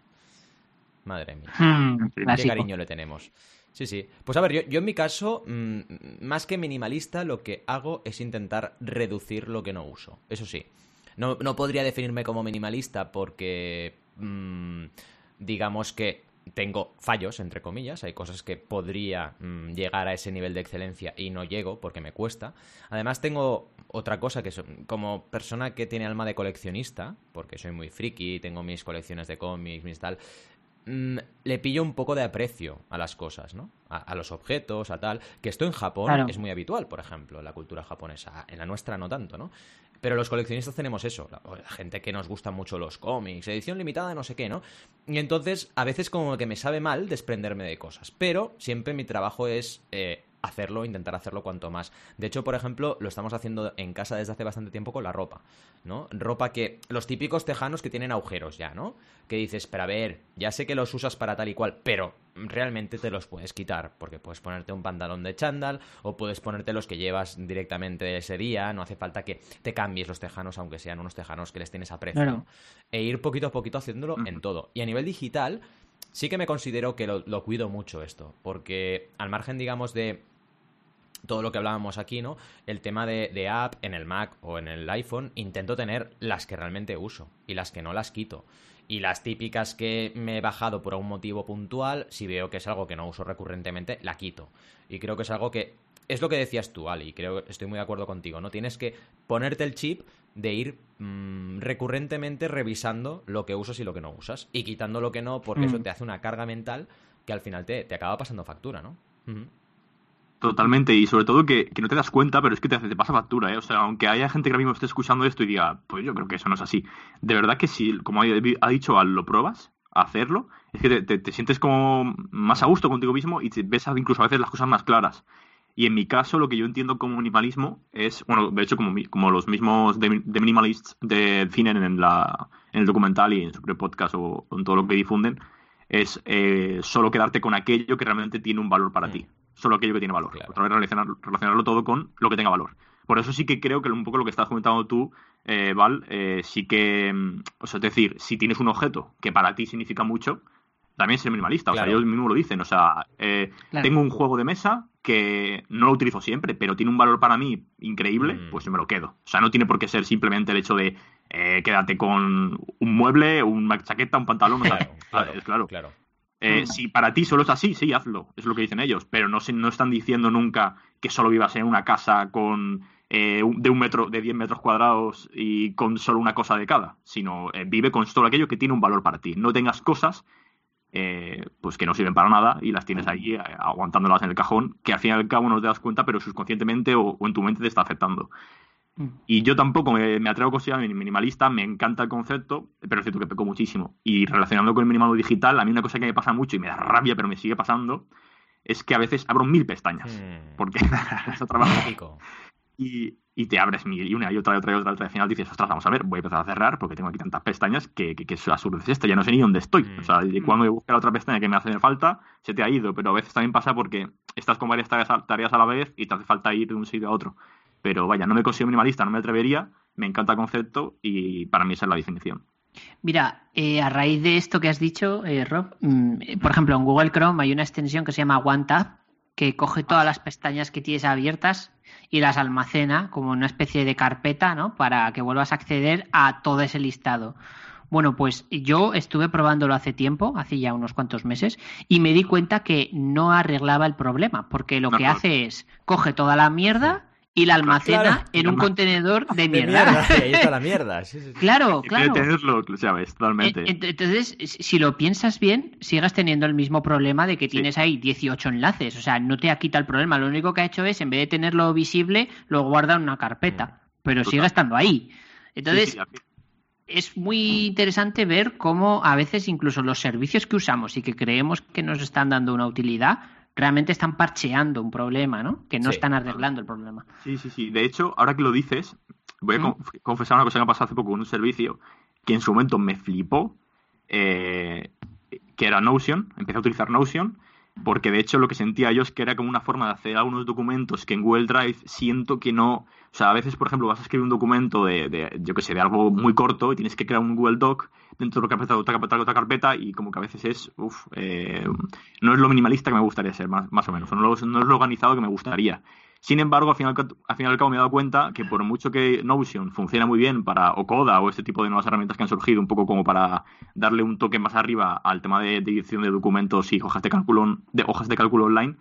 Madre mía. Hmm, Qué cariño le tenemos. Sí, sí. Pues a ver, yo, yo en mi caso, mm, más que minimalista, lo que hago es intentar reducir lo que no uso. Eso sí. No, no podría definirme como minimalista porque, mm, digamos que tengo fallos, entre comillas, hay cosas que podría mm, llegar a ese nivel de excelencia y no llego porque me cuesta. Además tengo otra cosa que como persona que tiene alma de coleccionista, porque soy muy friki, tengo mis colecciones de cómics, mis tal, mm, le pillo un poco de aprecio a las cosas, ¿no? A, los objetos, a tal, que esto en Japón es muy habitual, por ejemplo, en la cultura japonesa, en la nuestra no tanto, ¿no? Pero los coleccionistas tenemos eso, la, gente que nos gusta mucho los cómics, edición limitada, no sé qué, ¿no? Y entonces a veces como que me sabe mal desprenderme de cosas, pero siempre mi trabajo es eh, hacerlo, intentar hacerlo cuanto más. De hecho, por ejemplo, lo estamos haciendo en casa desde hace bastante tiempo con la ropa, ¿no? Ropa que los típicos tejanos que tienen agujeros ya, ¿no? Que dices, pero a ver, ya sé que los usas para tal y cual, pero realmente te los puedes quitar, porque puedes ponerte un pantalón de chándal o puedes ponerte los que llevas directamente ese día, no hace falta que te cambies los tejanos, aunque sean unos tejanos que les tienes aprecio. E ir poquito a poquito haciéndolo en todo. Y a nivel digital, sí que me considero que lo cuido mucho esto, porque al margen, digamos, de todo lo que hablábamos aquí, ¿no? El tema de, app en el Mac o en el iPhone, intento tener las que realmente uso y las que no las quito. Y las típicas que me he bajado por algún motivo puntual, si veo que es algo que no uso recurrentemente, la quito. Y creo que es algo que es lo que decías tú, Ali, y creo que estoy muy de acuerdo contigo, ¿no? Tienes que ponerte el chip de ir mm, recurrentemente revisando lo que usas y lo que no usas, y quitando lo que no, porque eso mm. te hace una carga mental que al final te, acaba pasando factura, ¿no? Totalmente, y sobre todo que, no te das cuenta, pero es que te, te pasa factura, ¿eh? O sea, aunque haya gente que ahora mismo esté escuchando esto y diga, pues yo creo que eso no es así. De verdad que si, como ha dicho Al, lo pruebas, hacerlo, es que te, sientes como más a gusto contigo mismo y te ves incluso a veces las cosas más claras. Y en mi caso, lo que yo entiendo como minimalismo es, bueno, de hecho, como, como los mismos de, minimalists definen en, la, en el documental y en su podcast o en todo lo que difunden, es eh, solo quedarte con aquello que realmente tiene un valor para ti solo aquello que tiene valor. Otra vez relacionarlo todo con lo que tenga valor. Por eso sí que creo que un poco lo que estás comentando tú, eh, Val, eh, sí que, mm, o sea, es decir, si tienes un objeto que para ti significa mucho, también ser minimalista. O sea, ellos mismos lo dicen. O sea, eh, tengo un juego de mesa que no lo utilizo siempre, pero tiene un valor para mí increíble, mm. pues yo me lo quedo. O sea, no tiene por qué ser simplemente el hecho de quédate con un mueble, una chaqueta, un pantalón. O sea, claro, claro. Eh, si para ti solo es así, sí, hazlo, es lo que dicen ellos, pero no, no están diciendo nunca que solo vivas en una casa con eh, de un metro, de 10 metros cuadrados y con solo una cosa de cada, sino eh, vive con todo aquello que tiene un valor para ti. No tengas cosas pues que no sirven para nada y las tienes ahí aguantándolas en el cajón, que al fin y al cabo no te das cuenta, pero subconscientemente o en tu mente te está afectando. Mm. Y yo tampoco me, atrevo a considerarme minimalista, me encanta el concepto, pero es cierto que peco muchísimo. Y relacionando con el minimalismo digital, a mí una cosa que me pasa mucho y me da rabia, pero me sigue pasando, es que a veces abro mil pestañas. Mm. Porque *laughs* eso trabajo. Y, y, te abres mil y una y otra y otra y otra. Y al final dices, ostras, vamos a ver, voy a empezar a cerrar porque tengo aquí tantas pestañas que, que, que es absurdo es esto, ya no sé ni dónde estoy. O sea, mm. cuando voy a la otra pestaña que me hace falta, se te ha ido. Pero a veces también pasa porque estás con varias tareas a la vez y te hace falta ir de un sitio a otro. Pero vaya, no me considero minimalista, no me atrevería, me encanta el concepto y para mí esa es la definición. Mira, eh, a raíz de esto que has dicho, eh, Rob, mm, por ejemplo, en Google Chrome hay una extensión que se llama OneTab que coge todas las pestañas que tienes abiertas y las almacena como una especie de carpeta, ¿no? Para que vuelvas a acceder a todo ese listado. Bueno, pues yo estuve probándolo hace tiempo, hace ya unos cuantos meses, y me di cuenta que no arreglaba el problema, porque lo que hace es coge toda la mierda y la almacena en un contenedor de mierda. ahí está la *laughs* mierda. Claro, claro. tenerlo, sabes, totalmente. Entonces, si lo piensas bien, sigas teniendo el mismo problema de que tienes ahí 18 enlaces. O sea, no te ha quitado el problema. Lo único que ha hecho es, en vez de tenerlo visible, lo guarda en una carpeta. Mm. Pero sigue estando ahí. Entonces, es muy interesante ver cómo a veces incluso los servicios que usamos y que creemos que nos están dando una utilidad realmente están parcheando un problema, ¿no? Que no están arreglando el problema. Sí, sí, sí. De hecho, ahora que lo dices, voy a confesar una cosa que me pasado hace poco con un servicio que en su momento me flipó, eh, que era Notion. Empecé a utilizar Notion porque de hecho lo que sentía yo es que era como una forma de hacer algunos documentos que en Google Drive siento que no, o sea, a veces, por ejemplo, vas a escribir un documento de, de yo que sé, de algo muy corto y tienes que crear un Google Doc dentro de otra carpeta, otra carpeta y como que a veces es, uff, eh, no es lo minimalista que me gustaría ser, más, más o menos, no, no, es lo organizado que me gustaría. Sin embargo, al final, al final y al cabo me he dado cuenta que por mucho que Notion funciona muy bien para o Coda o este tipo de nuevas herramientas que han surgido un poco como para darle un toque más arriba al tema de, edición de documentos y hojas de cálculo, de hojas de cálculo online,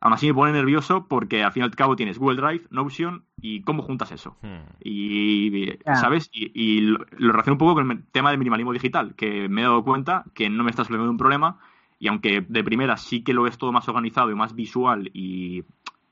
aún así me pone nervioso porque al fin y al cabo tienes Google Drive, Notion y cómo juntas eso. Hmm. Y, ¿sabes? Y, lo, relaciono un poco con el tema del minimalismo digital, que me he dado cuenta que no me está solucionando un problema y aunque de primera sí que lo es todo más organizado y más visual y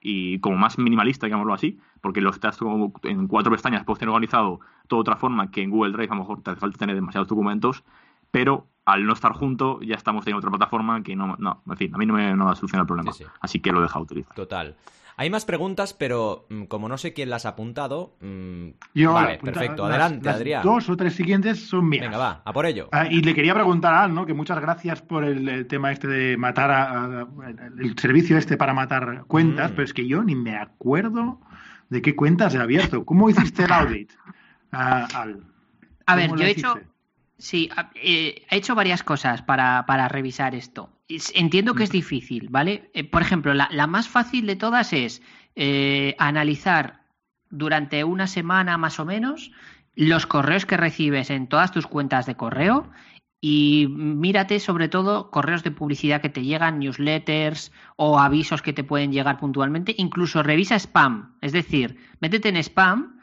y como más minimalista, digámoslo así, porque lo estás como en cuatro pestañas, puedes tener organizado de otra forma que en Google Drive a lo mejor te hace falta tener demasiados documentos, pero al no estar junto ya estamos en otra plataforma que no, no en fin, a mí no me no va a solucionar el problema, así que lo he dejado utilizar. Total. Hay más preguntas, pero mm, como no sé quién las ha apuntado. Mm, Yo vale, perfecto. Adelante, Adrián. Dos o tres siguientes son mías. Venga, va, a por ello. Ah, y le quería preguntar a Al, ¿no? Que muchas gracias por el, tema este de matar a, el servicio este para matar cuentas, mm. pero es que yo ni me acuerdo de qué cuentas he abierto. ¿Cómo hiciste el audit, ah, Al? A ver, yo he hecho. Sí, eh, he hecho varias cosas para, para revisar esto. Entiendo que es difícil, ¿vale? Eh, por ejemplo, la, más fácil de todas es eh, analizar durante una semana más o menos los correos que recibes en todas tus cuentas de correo y mírate sobre todo correos de publicidad que te llegan, newsletters o avisos que te pueden llegar puntualmente. Incluso revisa spam, es decir, métete en spam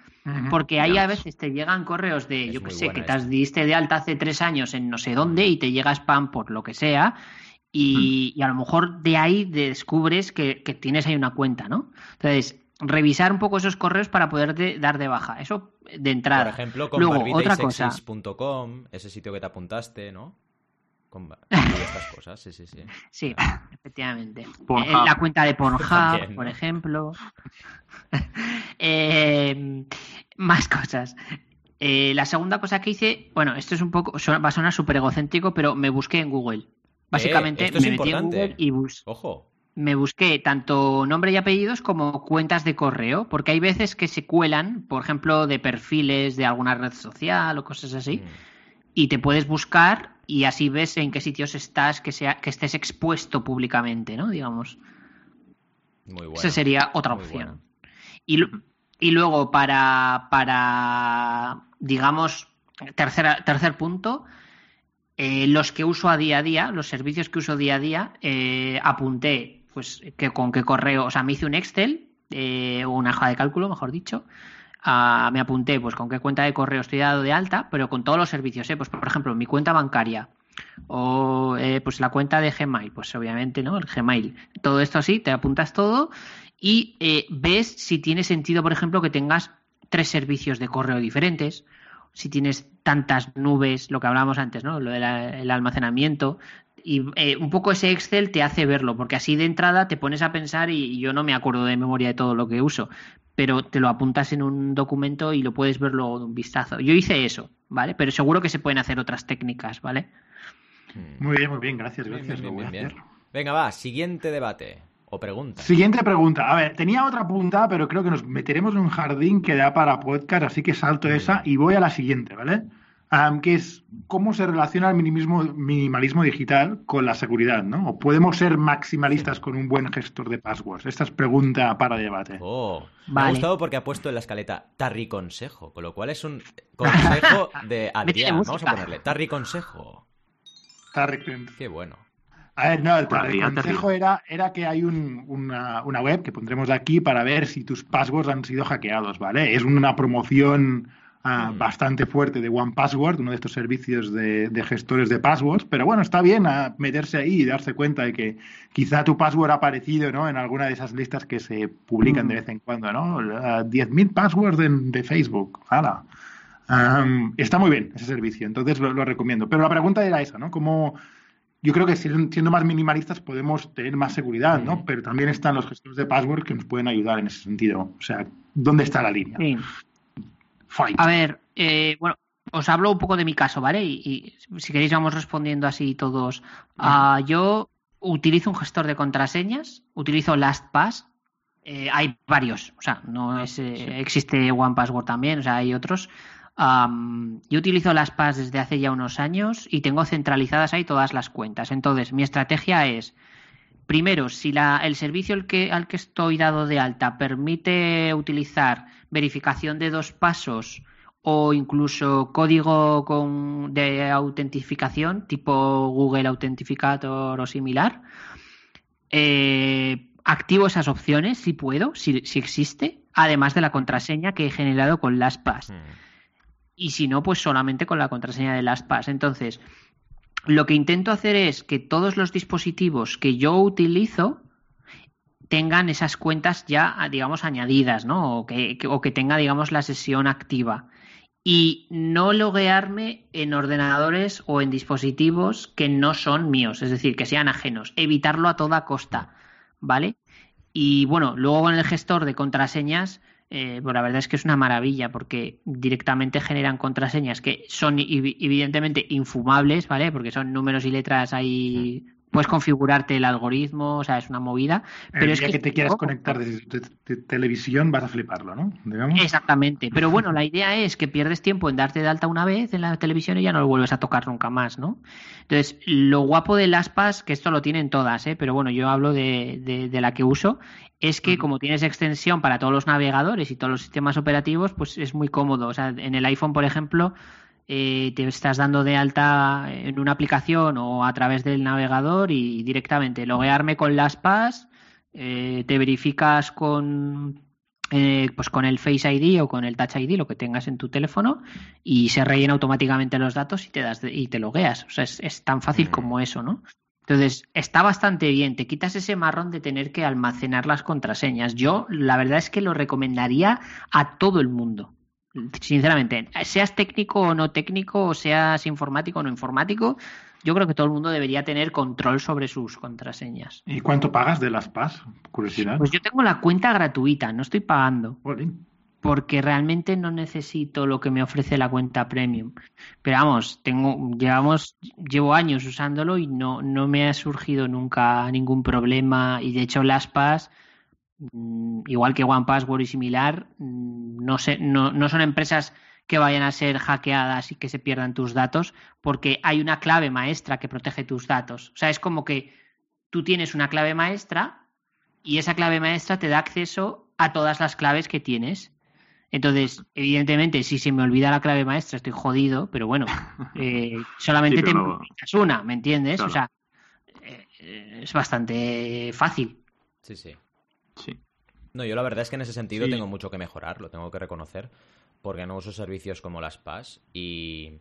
porque ahí a veces te llegan correos de, yo que sé, que te diste de alta hace tres años en no sé dónde y te llega spam por lo que sea. Y, a lo mejor de ahí descubres que, tienes ahí una cuenta, ¿no? Entonces, revisar un poco esos correos para poder dar de baja. Eso de entrada. Por ejemplo, con Luego, otra cosa. ese sitio que te apuntaste, ¿no? Con *laughs* estas cosas, sí, sí, sí. Sí, efectivamente. Eh, la cuenta de Pornhub, por ejemplo. *laughs* Eh, más cosas. Eh, la segunda cosa que hice, bueno, esto es un poco, va a sonar súper egocéntrico, pero me busqué en Google. Básicamente me metí en Google y Ojo. me busqué tanto nombre y apellidos como cuentas de correo, porque hay veces que se cuelan, por ejemplo, de perfiles de alguna red social o cosas así, mm. y te puedes buscar y así ves en qué sitios estás, que sea que estés expuesto públicamente, ¿no? Digamos. Muy bueno. Esa sería otra opción. Y, y, luego para, para digamos, tercera, tercer punto, eh, los que uso a día a día, los servicios que uso día a día, eh, apunté pues que con qué correo, o sea, me hice un Excel eh, o una hoja de cálculo, mejor dicho. me apunté pues con qué cuenta de correo estoy dado de alta, pero con todos los servicios, pues por ejemplo, mi cuenta bancaria o pues la cuenta de Gmail, pues obviamente, ¿no? El Gmail. Todo esto así, te apuntas todo y ves si tiene sentido, por ejemplo, que tengas tres servicios de correo diferentes si tienes tantas nubes, lo que hablábamos antes, ¿no? Lo del almacenamiento. Y eh, un poco ese Excel te hace verlo, porque así de entrada te pones a pensar y, yo no me acuerdo de memoria de todo lo que uso, pero te lo apuntas en un documento y lo puedes ver luego de un vistazo. Yo hice eso, ¿vale? Pero seguro que se pueden hacer otras técnicas, ¿vale? Muy bien, muy bien, gracias, gracias. Venga, va, siguiente debate pregunta. Siguiente pregunta. A ver, tenía otra pregunta, pero creo que nos meteremos en un jardín que da para podcast, así que salto esa y voy a la siguiente, ¿vale? que es cómo se relaciona el minimalismo, minimalismo digital con la seguridad, ¿no? ¿O podemos ser maximalistas con un buen gestor de passwords? Esta es pregunta para debate. Oh, me ha gustado porque ha puesto en la escaleta Tarri Consejo, con lo cual es un consejo *laughs* de Adrián. Vamos a ponerle Tarri Consejo. Tarri Qué bueno. A ver, no, el, consejo era, era que hay una, web que pondremos aquí para ver si tus passwords han sido hackeados, ¿vale? Es una promoción mm. bastante fuerte de One Password, uno de estos servicios de, gestores de passwords, pero bueno, está bien a meterse ahí y darse cuenta de que quizá tu password ha aparecido ¿no? en alguna de esas listas que se publican de mm. vez en cuando, ¿no? 10.000 passwords de, Facebook, ¡Hala! está muy bien ese servicio, entonces lo, lo, recomiendo. Pero la pregunta era esa, ¿no? ¿Cómo yo creo que siendo más minimalistas podemos tener más seguridad, ¿no? Pero también están los gestores de password que nos pueden ayudar en ese sentido. O sea, ¿dónde está la línea? A ver, eh, bueno, os hablo un poco de mi caso, ¿vale? Y, si queréis vamos respondiendo así todos. Ah, yo utilizo un gestor de contraseñas, utilizo LastPass. Eh, hay varios, o sea, no es, eh, existe OnePassword también, o sea, hay otros yo utilizo las PAS desde hace ya unos años y tengo centralizadas ahí todas las cuentas. Entonces, mi estrategia es primero, si la, el servicio al que, estoy dado de alta permite utilizar verificación de dos pasos o incluso código de autentificación tipo Google Authenticator o similar, eh, activo esas opciones si puedo, si, si, existe, además de la contraseña que he generado con LastPass. Hmm. Y si no, pues solamente con la contraseña de LastPass. Entonces, lo que intento hacer es que todos los dispositivos que yo utilizo tengan esas cuentas ya, digamos, añadidas, ¿no? O que, o que tenga, digamos, la sesión activa y no loguearme en ordenadores o en dispositivos que no son míos, es decir, que sean ajenos. Evitarlo a toda costa, ¿vale? Y bueno, luego con el gestor de contraseñas, eh, pues la verdad es que es una maravilla porque directamente generan contraseñas que son evidentemente infumables, ¿vale? Porque son números y letras ahí puedes configurarte el algoritmo, o sea, es una movida. Pero es que, te quieras conectar de, televisión vas a fliparlo, ¿no? Exactamente. Pero bueno, la *laughs* idea es que pierdes tiempo en darte de alta una vez en la televisión y ya no lo vuelves a tocar nunca más, ¿no? Entonces, lo guapo de aspas, que esto lo tienen todas, ¿eh? Pero bueno, yo hablo de, de la que uso, es que como tienes extensión para todos los navegadores y todos los sistemas operativos, pues es muy cómodo. O sea, en el iPhone, por ejemplo, eh, te estás dando de alta en una aplicación o a través del navegador y directamente loguearme con las PAS, eh, te verificas con eh, pues con el Face ID o con el Touch ID, lo que tengas en tu teléfono, y se rellena automáticamente los datos y te das y te logueas. O sea, es, tan fácil como eso, ¿no? Entonces, está bastante bien, te quitas ese marrón de tener que almacenar las contraseñas. Yo, la verdad es que lo recomendaría a todo el mundo sinceramente, seas técnico o no técnico, o seas informático o no informático, yo creo que todo el mundo debería tener control sobre sus contraseñas. ¿Y cuánto pagas de las PAS? Curiosidad. Pues yo tengo la cuenta gratuita, no estoy pagando. Porque realmente no necesito lo que me ofrece la cuenta premium. Pero vamos, tengo, llevamos, llevo años usándolo y no, no me ha surgido nunca ningún problema. Y de hecho, las PAS igual que One Password y similar, mm, no, sé, no, no son empresas que vayan a ser hackeadas y que se pierdan tus datos, porque hay una clave maestra que protege tus datos. O sea, es como que tú tienes una clave maestra y esa clave maestra te da acceso a todas las claves que tienes. Entonces, evidentemente, si se me olvida la clave maestra, estoy jodido, pero bueno, *laughs* eh, solamente te una, ¿me entiendes? O sea, eh, es bastante fácil. Sí, sí. Sí. No, yo la verdad es que en ese sentido tengo mucho que mejorar, lo tengo que reconocer, porque no uso servicios como las PAS y...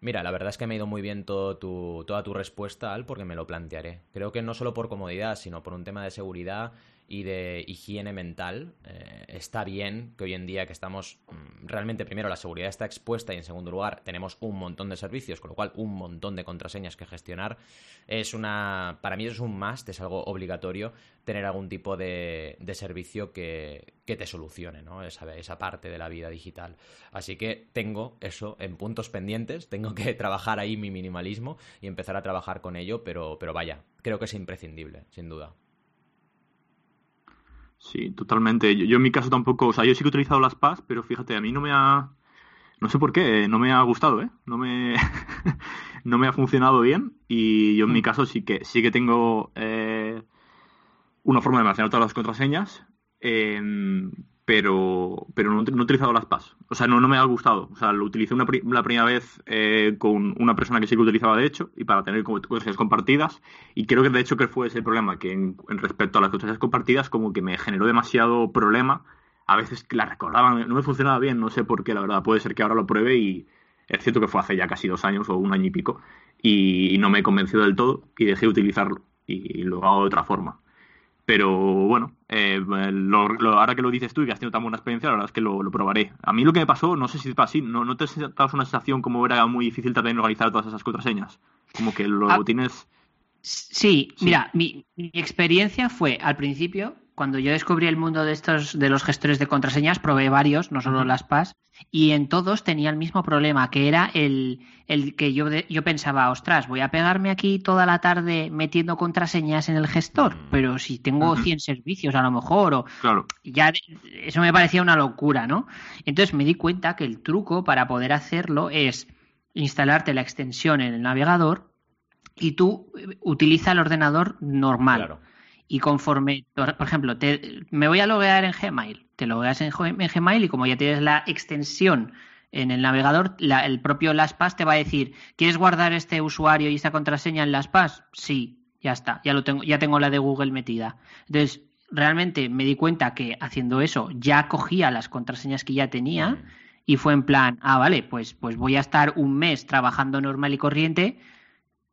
Mira, la verdad es que me ha ido muy bien todo tu, toda tu respuesta, Al, porque me lo plantearé. Creo que no solo por comodidad, sino por un tema de seguridad y de higiene mental. Eh, está bien que hoy en día que estamos mm, realmente primero la seguridad está expuesta y en segundo lugar tenemos un montón de servicios, con lo cual un montón de contraseñas que gestionar. Es una, para mí es un must, es algo obligatorio tener algún tipo de, de servicio que, que, te solucione ¿no? esa, esa parte de la vida digital. Así que tengo eso en puntos pendientes, *laughs* tengo que trabajar ahí mi minimalismo y empezar a trabajar con ello, pero, pero vaya, creo que es imprescindible, sin duda. Sí, totalmente. Yo, en mi caso tampoco, o sea, yo sí que he utilizado las PAS, pero fíjate, a mí no me ha, no sé por qué, no me ha gustado, ¿eh? No me, *laughs* no me ha funcionado bien y yo en mi mm. caso sí que, sí que tengo eh, una forma de almacenar todas las contraseñas, eh, pero, pero no, he utilizado las PAS. O sea, no, no me ha gustado. O sea, lo utilicé una, la primera vez eh, con una persona que sí que utilizaba de hecho y para tener contraseñas compartidas. Y creo que de hecho que fue ese el problema, que en, respecto a las contraseñas compartidas como que me generó demasiado problema. A veces que la recordaban, no me funcionaba bien, no sé por qué, la verdad. Puede ser que ahora lo pruebe y es cierto que fue hace ya casi dos años o un año y pico y, no me he convencido del todo y dejé de utilizarlo y lo hago de otra forma. Pero bueno, eh, ahora que lo dices tú y que has tenido tan buena experiencia, la verdad es que lo, probaré. A mí lo que me pasó, no sé si es así, ¿no, no te has dado una sensación como era muy difícil de organizar todas esas contraseñas? Como que lo ah, tienes... Sí, mira, mi, mi, experiencia fue al principio cuando yo descubrí el mundo de estos de los gestores de contraseñas, probé varios, no solo las PAS, y en todos tenía el mismo problema, que era el, el que yo, yo pensaba, ostras, voy a pegarme aquí toda la tarde metiendo contraseñas en el gestor, mm. pero si tengo 100 servicios a lo mejor, o claro. ya eso me parecía una locura, ¿no? Entonces me di cuenta que el truco para poder hacerlo es instalarte la extensión en el navegador y tú eh, utiliza el ordenador normal. Claro. Y conforme, por ejemplo, te, me voy a loguear en Gmail, te logueas en, en Gmail y como ya tienes la extensión en el navegador, la, el propio LastPass te va a decir, ¿quieres guardar este usuario y esta contraseña en LastPass? Sí, ya está, ya lo tengo, ya tengo la de Google metida. Entonces, realmente me di cuenta que haciendo eso ya cogía las contraseñas que ya tenía y fue en plan, ah, vale, pues, pues voy a estar un mes trabajando normal y corriente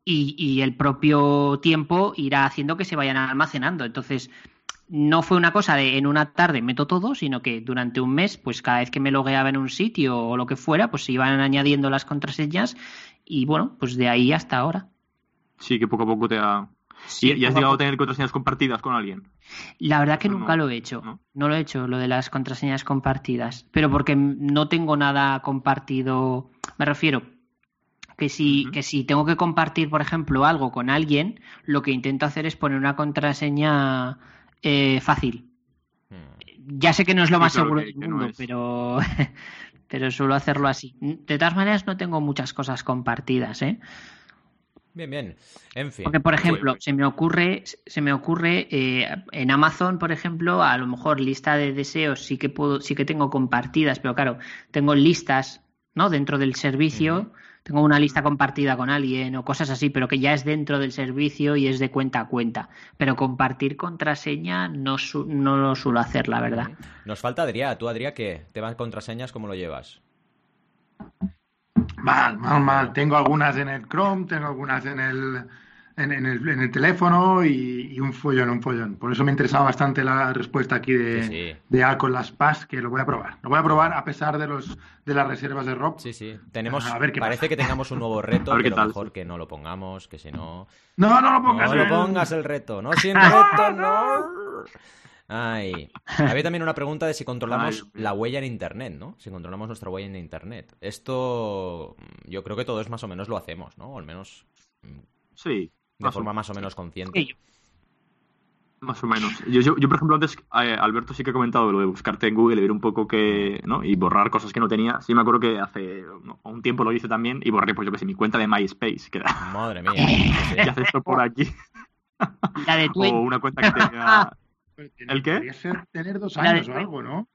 y, y el propio tiempo irá haciendo que se vayan almacenando. Entonces, no fue una cosa de en una tarde meto todo, sino que durante un mes, pues cada vez que me logueaba en un sitio o lo que fuera, pues se iban añadiendo las contraseñas y bueno, pues de ahí hasta ahora. Sí, que poco a poco te ha... Sí, ¿Y, has a llegado a tener contraseñas compartidas con alguien? La verdad que No, nunca lo he hecho. ¿no? ¿no? lo he hecho, lo de las contraseñas compartidas. Pero porque no tengo nada compartido. Me refiero que si, que si tengo que compartir, por ejemplo, algo con alguien, lo que intento hacer es poner una contraseña eh, fácil. Mm. Ya sé que no es lo Sí, más claro seguro del no mundo, pero, *laughs* pero suelo hacerlo así. De todas maneras, no tengo muchas cosas compartidas, ¿eh? Bien, bien. En fin. Porque, por Sí, ejemplo, pues. se me ocurre, se me ocurre eh, en Amazon, por ejemplo, a lo mejor lista de deseos sí que puedo, sí que tengo compartidas, pero claro, tengo listas, ¿no? Dentro del servicio. Tengo una lista compartida con alguien o cosas así, pero que ya es dentro del servicio y es de cuenta a cuenta. Pero compartir contraseña no, su- no lo suelo hacer, la verdad. Nos falta Adrián. ¿Tú, Adrián, qué? ¿Temas contraseñas cómo lo llevas? Mal, mal, mal. Tengo algunas en el Chrome, tengo algunas en el, en, en el, en el teléfono y, y un follón, un follón. Por eso me interesaba bastante la respuesta aquí de, Sí, sí. de A con las PAS, que lo voy a probar. Lo voy a probar a pesar de los de las reservas de Rob. Sí, sí. Tenemos, A ver qué parece pasa. que tengamos un nuevo *laughs* reto, A ver qué mejor que no lo pongamos, que si no... No, no lo pongas. No lo pongas el reto, no sin *laughs* reto, no. Ay. Había también una pregunta de si controlamos Ay. la huella en internet, ¿no? Si controlamos nuestra huella en internet. Esto yo creo que todos más o menos lo hacemos, ¿no? O al menos Sí. De más o- forma más o menos consciente. Sí, Más o menos. Yo, yo, yo, por ejemplo, antes, eh, Alberto sí que ha comentado lo de buscarte en Google y ver un poco que, ¿no? Y borrar cosas que no tenía. Sí me acuerdo que hace ¿no? un tiempo lo hice también y borré, pues yo que sé, mi cuenta de MySpace, que era, Madre *laughs* mía. ¿qué hace esto por aquí? *laughs* La de O Twitter. una cuenta que tenía... *laughs* ¿El qué? Ser tener dos años o algo, ¿no?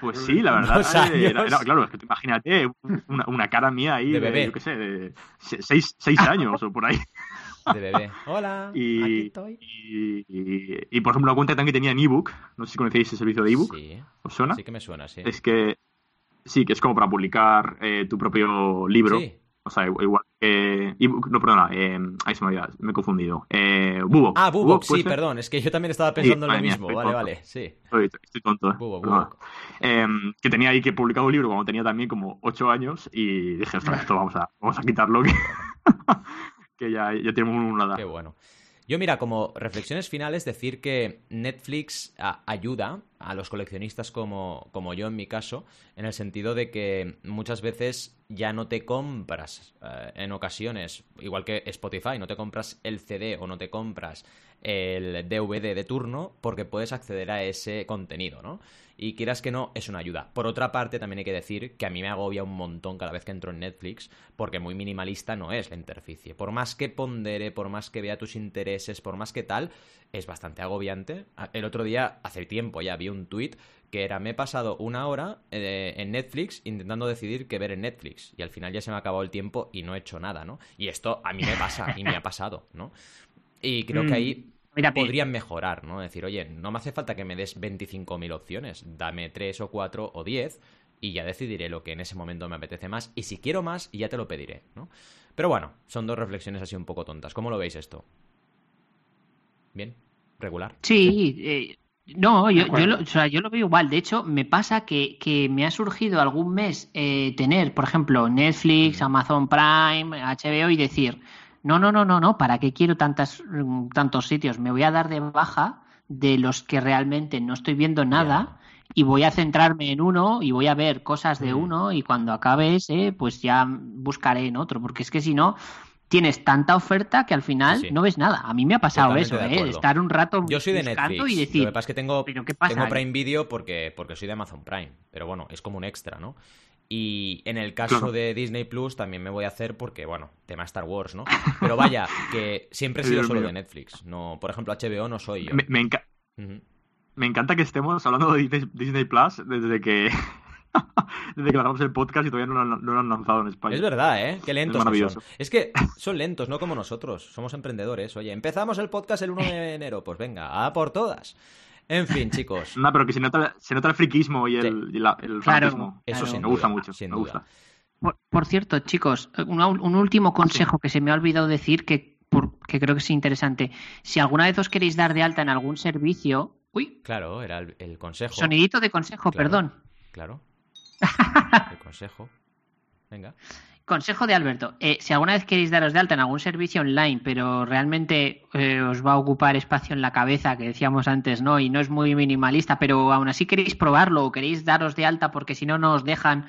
Pues sí, la verdad. Dos eh, años. era- era- claro, es que tú imagínate una, una cara mía ahí De de, bebé. yo qué sé, de se- seis, seis años o por ahí. De bebé. Hola, Y- aquí estoy. Y, y- y, por ejemplo, una cuenta también que tenía en ebook. No sé si conocéis el servicio de ebook. Sí, ¿Os suena? sí que me suena, sí. Es que sí, que es como para publicar eh, tu propio libro. Sí. O sea, igual que. ebook- no, perdona, eh, ahí se me ha olvidado, me he confundido. Eh, Bubok. Ah, Bubok, Bubok, sí, perdón. Es que yo también estaba pensando en lo mía, mismo. Vale, tonto. vale, sí. Estoy, estoy tonto, eh. Bubok. Bubok. Em, que tenía ahí que publicar un libro cuando tenía también como 8 años y dije, ostras, esto vamos a, vamos a quitarlo que, *laughs* que ya, ya tenemos una edad. Qué bueno. Yo, mira, como reflexiones finales, decir que Netflix ayuda a los coleccionistas como, como yo en mi caso, en el sentido de que muchas veces ya no te compras eh, en ocasiones, igual que Spotify, no te compras el CD o no te compras el DVD de turno porque puedes acceder a ese contenido, ¿no? Y quieras que no, es una ayuda. Por otra parte, también hay que decir que a mí me agobia un montón cada vez que entro en Netflix, porque muy minimalista no es la interficie. Por más que pondere, por más que vea tus intereses, por más que tal, es bastante agobiante. El otro día, hace tiempo ya, vi un tweet que era, me he pasado una hora eh, en Netflix intentando decidir qué ver en Netflix, y al final ya se me ha acabado el tiempo y no he hecho nada, ¿no? Y esto a mí me pasa, y me ha pasado, ¿no? Y creo que Mm. ahí Mira, podrían mejorar, ¿no? Decir, oye, no me hace falta que me des 25.000 opciones, dame 3 o 4 o 10 y ya decidiré lo que en ese momento me apetece más y si quiero más ya te lo pediré, ¿no? Pero bueno, son dos reflexiones así un poco tontas. ¿Cómo lo veis esto? ¿Bien? ¿Regular? Sí, eh, no, yo, yo, lo, o sea, yo lo veo igual. De hecho, me pasa que, que me ha surgido algún mes eh, tener, por ejemplo, Netflix, Amazon Prime, HBO y decir, no, no, no, no, no, ¿para qué quiero tantas, mm, tantos sitios? Me voy a dar de baja de los que realmente no estoy viendo nada y voy a centrarme en uno y voy a ver cosas de Mm. uno y cuando acabe ese, pues ya buscaré en otro, porque es que si no... Tienes tanta oferta que al final Sí, sí. no ves nada. A mí me ha pasado Totalmente eso, de ¿eh? Estar un rato Yo soy de Netflix. y Lo decir, que pasa es que tengo, ¿pero qué pasa? tengo Prime Video porque, porque soy de Amazon Prime. Pero bueno, es como un extra, ¿no? Y en el caso Claro. de Disney Plus también me voy a hacer porque, bueno, tema Star Wars, ¿no? *laughs* Pero vaya, que siempre he sido solo de Netflix. No, por ejemplo, HBO no soy yo. Me, me enca- me encanta que estemos hablando de Disney Plus desde que *laughs* desde que grabamos el podcast y todavía no lo, han- no lo han lanzado en España. Es verdad, ¿eh? Qué lentos que maravilloso. son. Es que son lentos, no como nosotros. Somos emprendedores. Oye, empezamos el podcast el 1 de enero. Pues venga, a por todas. En fin, chicos. *laughs* No, pero que se nota, se nota el friquismo y el, Sí. y la- el Claro, fanatismo. Eso Claro. sin Me gusta mucho, sin me duda. gusta. Por, por cierto, chicos, un último consejo que se me ha olvidado decir que, por- que creo que es interesante. Si alguna vez os queréis dar de alta en algún servicio. Uy, Claro, era el, el consejo. sonidito de consejo, Claro. perdón. Claro. *laughs* El consejo. Venga. Consejo de Alberto. Eh, si alguna vez queréis daros de alta en algún servicio online, pero realmente eh, os va a ocupar espacio en la cabeza, que decíamos antes, ¿no? Y no es muy minimalista, pero aún así queréis probarlo o queréis daros de alta porque si no, no os dejan,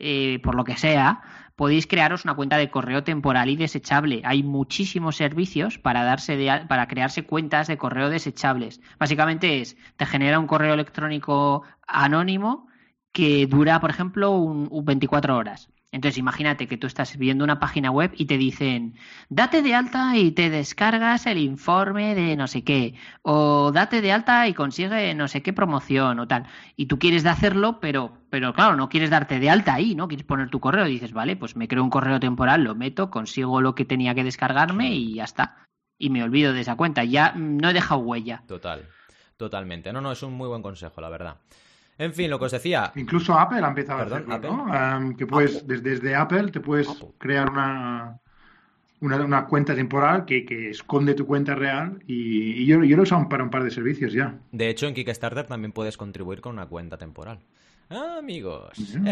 eh, por lo que sea, podéis crearos una cuenta de correo temporal y desechable. Hay muchísimos servicios para darse de para crearse cuentas de correo desechables. Básicamente es, te genera un correo electrónico anónimo que dura, por ejemplo, un, un 24 horas. Entonces, imagínate que tú estás viendo una página web y te dicen, date de alta y te descargas el informe de no sé qué, o date de alta y consigue no sé qué promoción o tal. Y tú quieres de hacerlo, pero, pero claro, no quieres darte de alta ahí, ¿no? Quieres poner tu correo y dices, vale, pues me creo un correo temporal, lo meto, consigo lo que tenía que descargarme y ya está. Y me olvido de esa cuenta. Ya no he dejado huella. Total. Totalmente. No, no, es un muy buen consejo, la verdad. En fin, lo que os decía. Incluso Apple ha empezado Perdón, a hacerlo, Apple. ¿no? Que puedes, desde, desde Apple te puedes Apple. crear una, una, una cuenta temporal que, que esconde tu cuenta real y, y yo, yo lo he usado para un par de servicios ya. De hecho, en Kickstarter también puedes contribuir con una cuenta temporal. Ah, amigos. Ujú.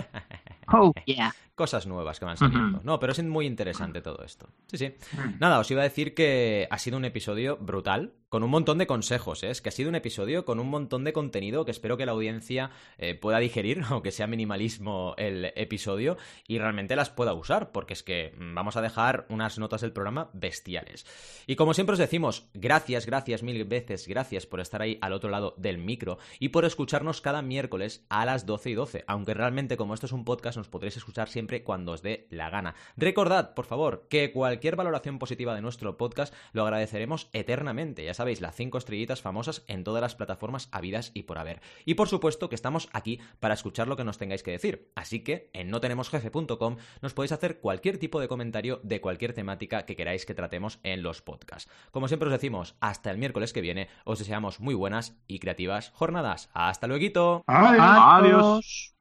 Oh, yeah. *laughs* Cosas nuevas que van saliendo. Ujú. No, pero es muy interesante todo esto. Sí, sí. Mm. Nada, os iba a decir que ha sido un episodio brutal, con un montón de consejos, ¿eh? Es que ha sido un episodio con un montón de contenido que espero que la audiencia eh, pueda digerir, *laughs* aunque sea minimalismo el episodio, y realmente las pueda usar, porque es que mm, vamos a dejar unas notas del programa bestiales. Y como siempre os decimos, gracias, gracias, mil veces, gracias por estar ahí al otro lado del micro y por escucharnos cada miércoles a las 12 y 12, aunque realmente como esto es un podcast nos podréis escuchar siempre cuando os dé la gana. Recordad, por favor, que cualquier valoración positiva de nuestro podcast lo agradeceremos eternamente. Ya sabéis, las cinco estrellitas famosas en todas las plataformas habidas y por haber. Y por supuesto que estamos aquí para escuchar lo que nos tengáis que decir. Así que en notenemosjefe.com nos podéis hacer cualquier tipo de comentario de cualquier temática que queráis que tratemos en los podcasts. Como siempre os decimos, hasta el miércoles que viene os deseamos muy buenas y creativas jornadas. ¡Hasta luego! Adiós. Adiós.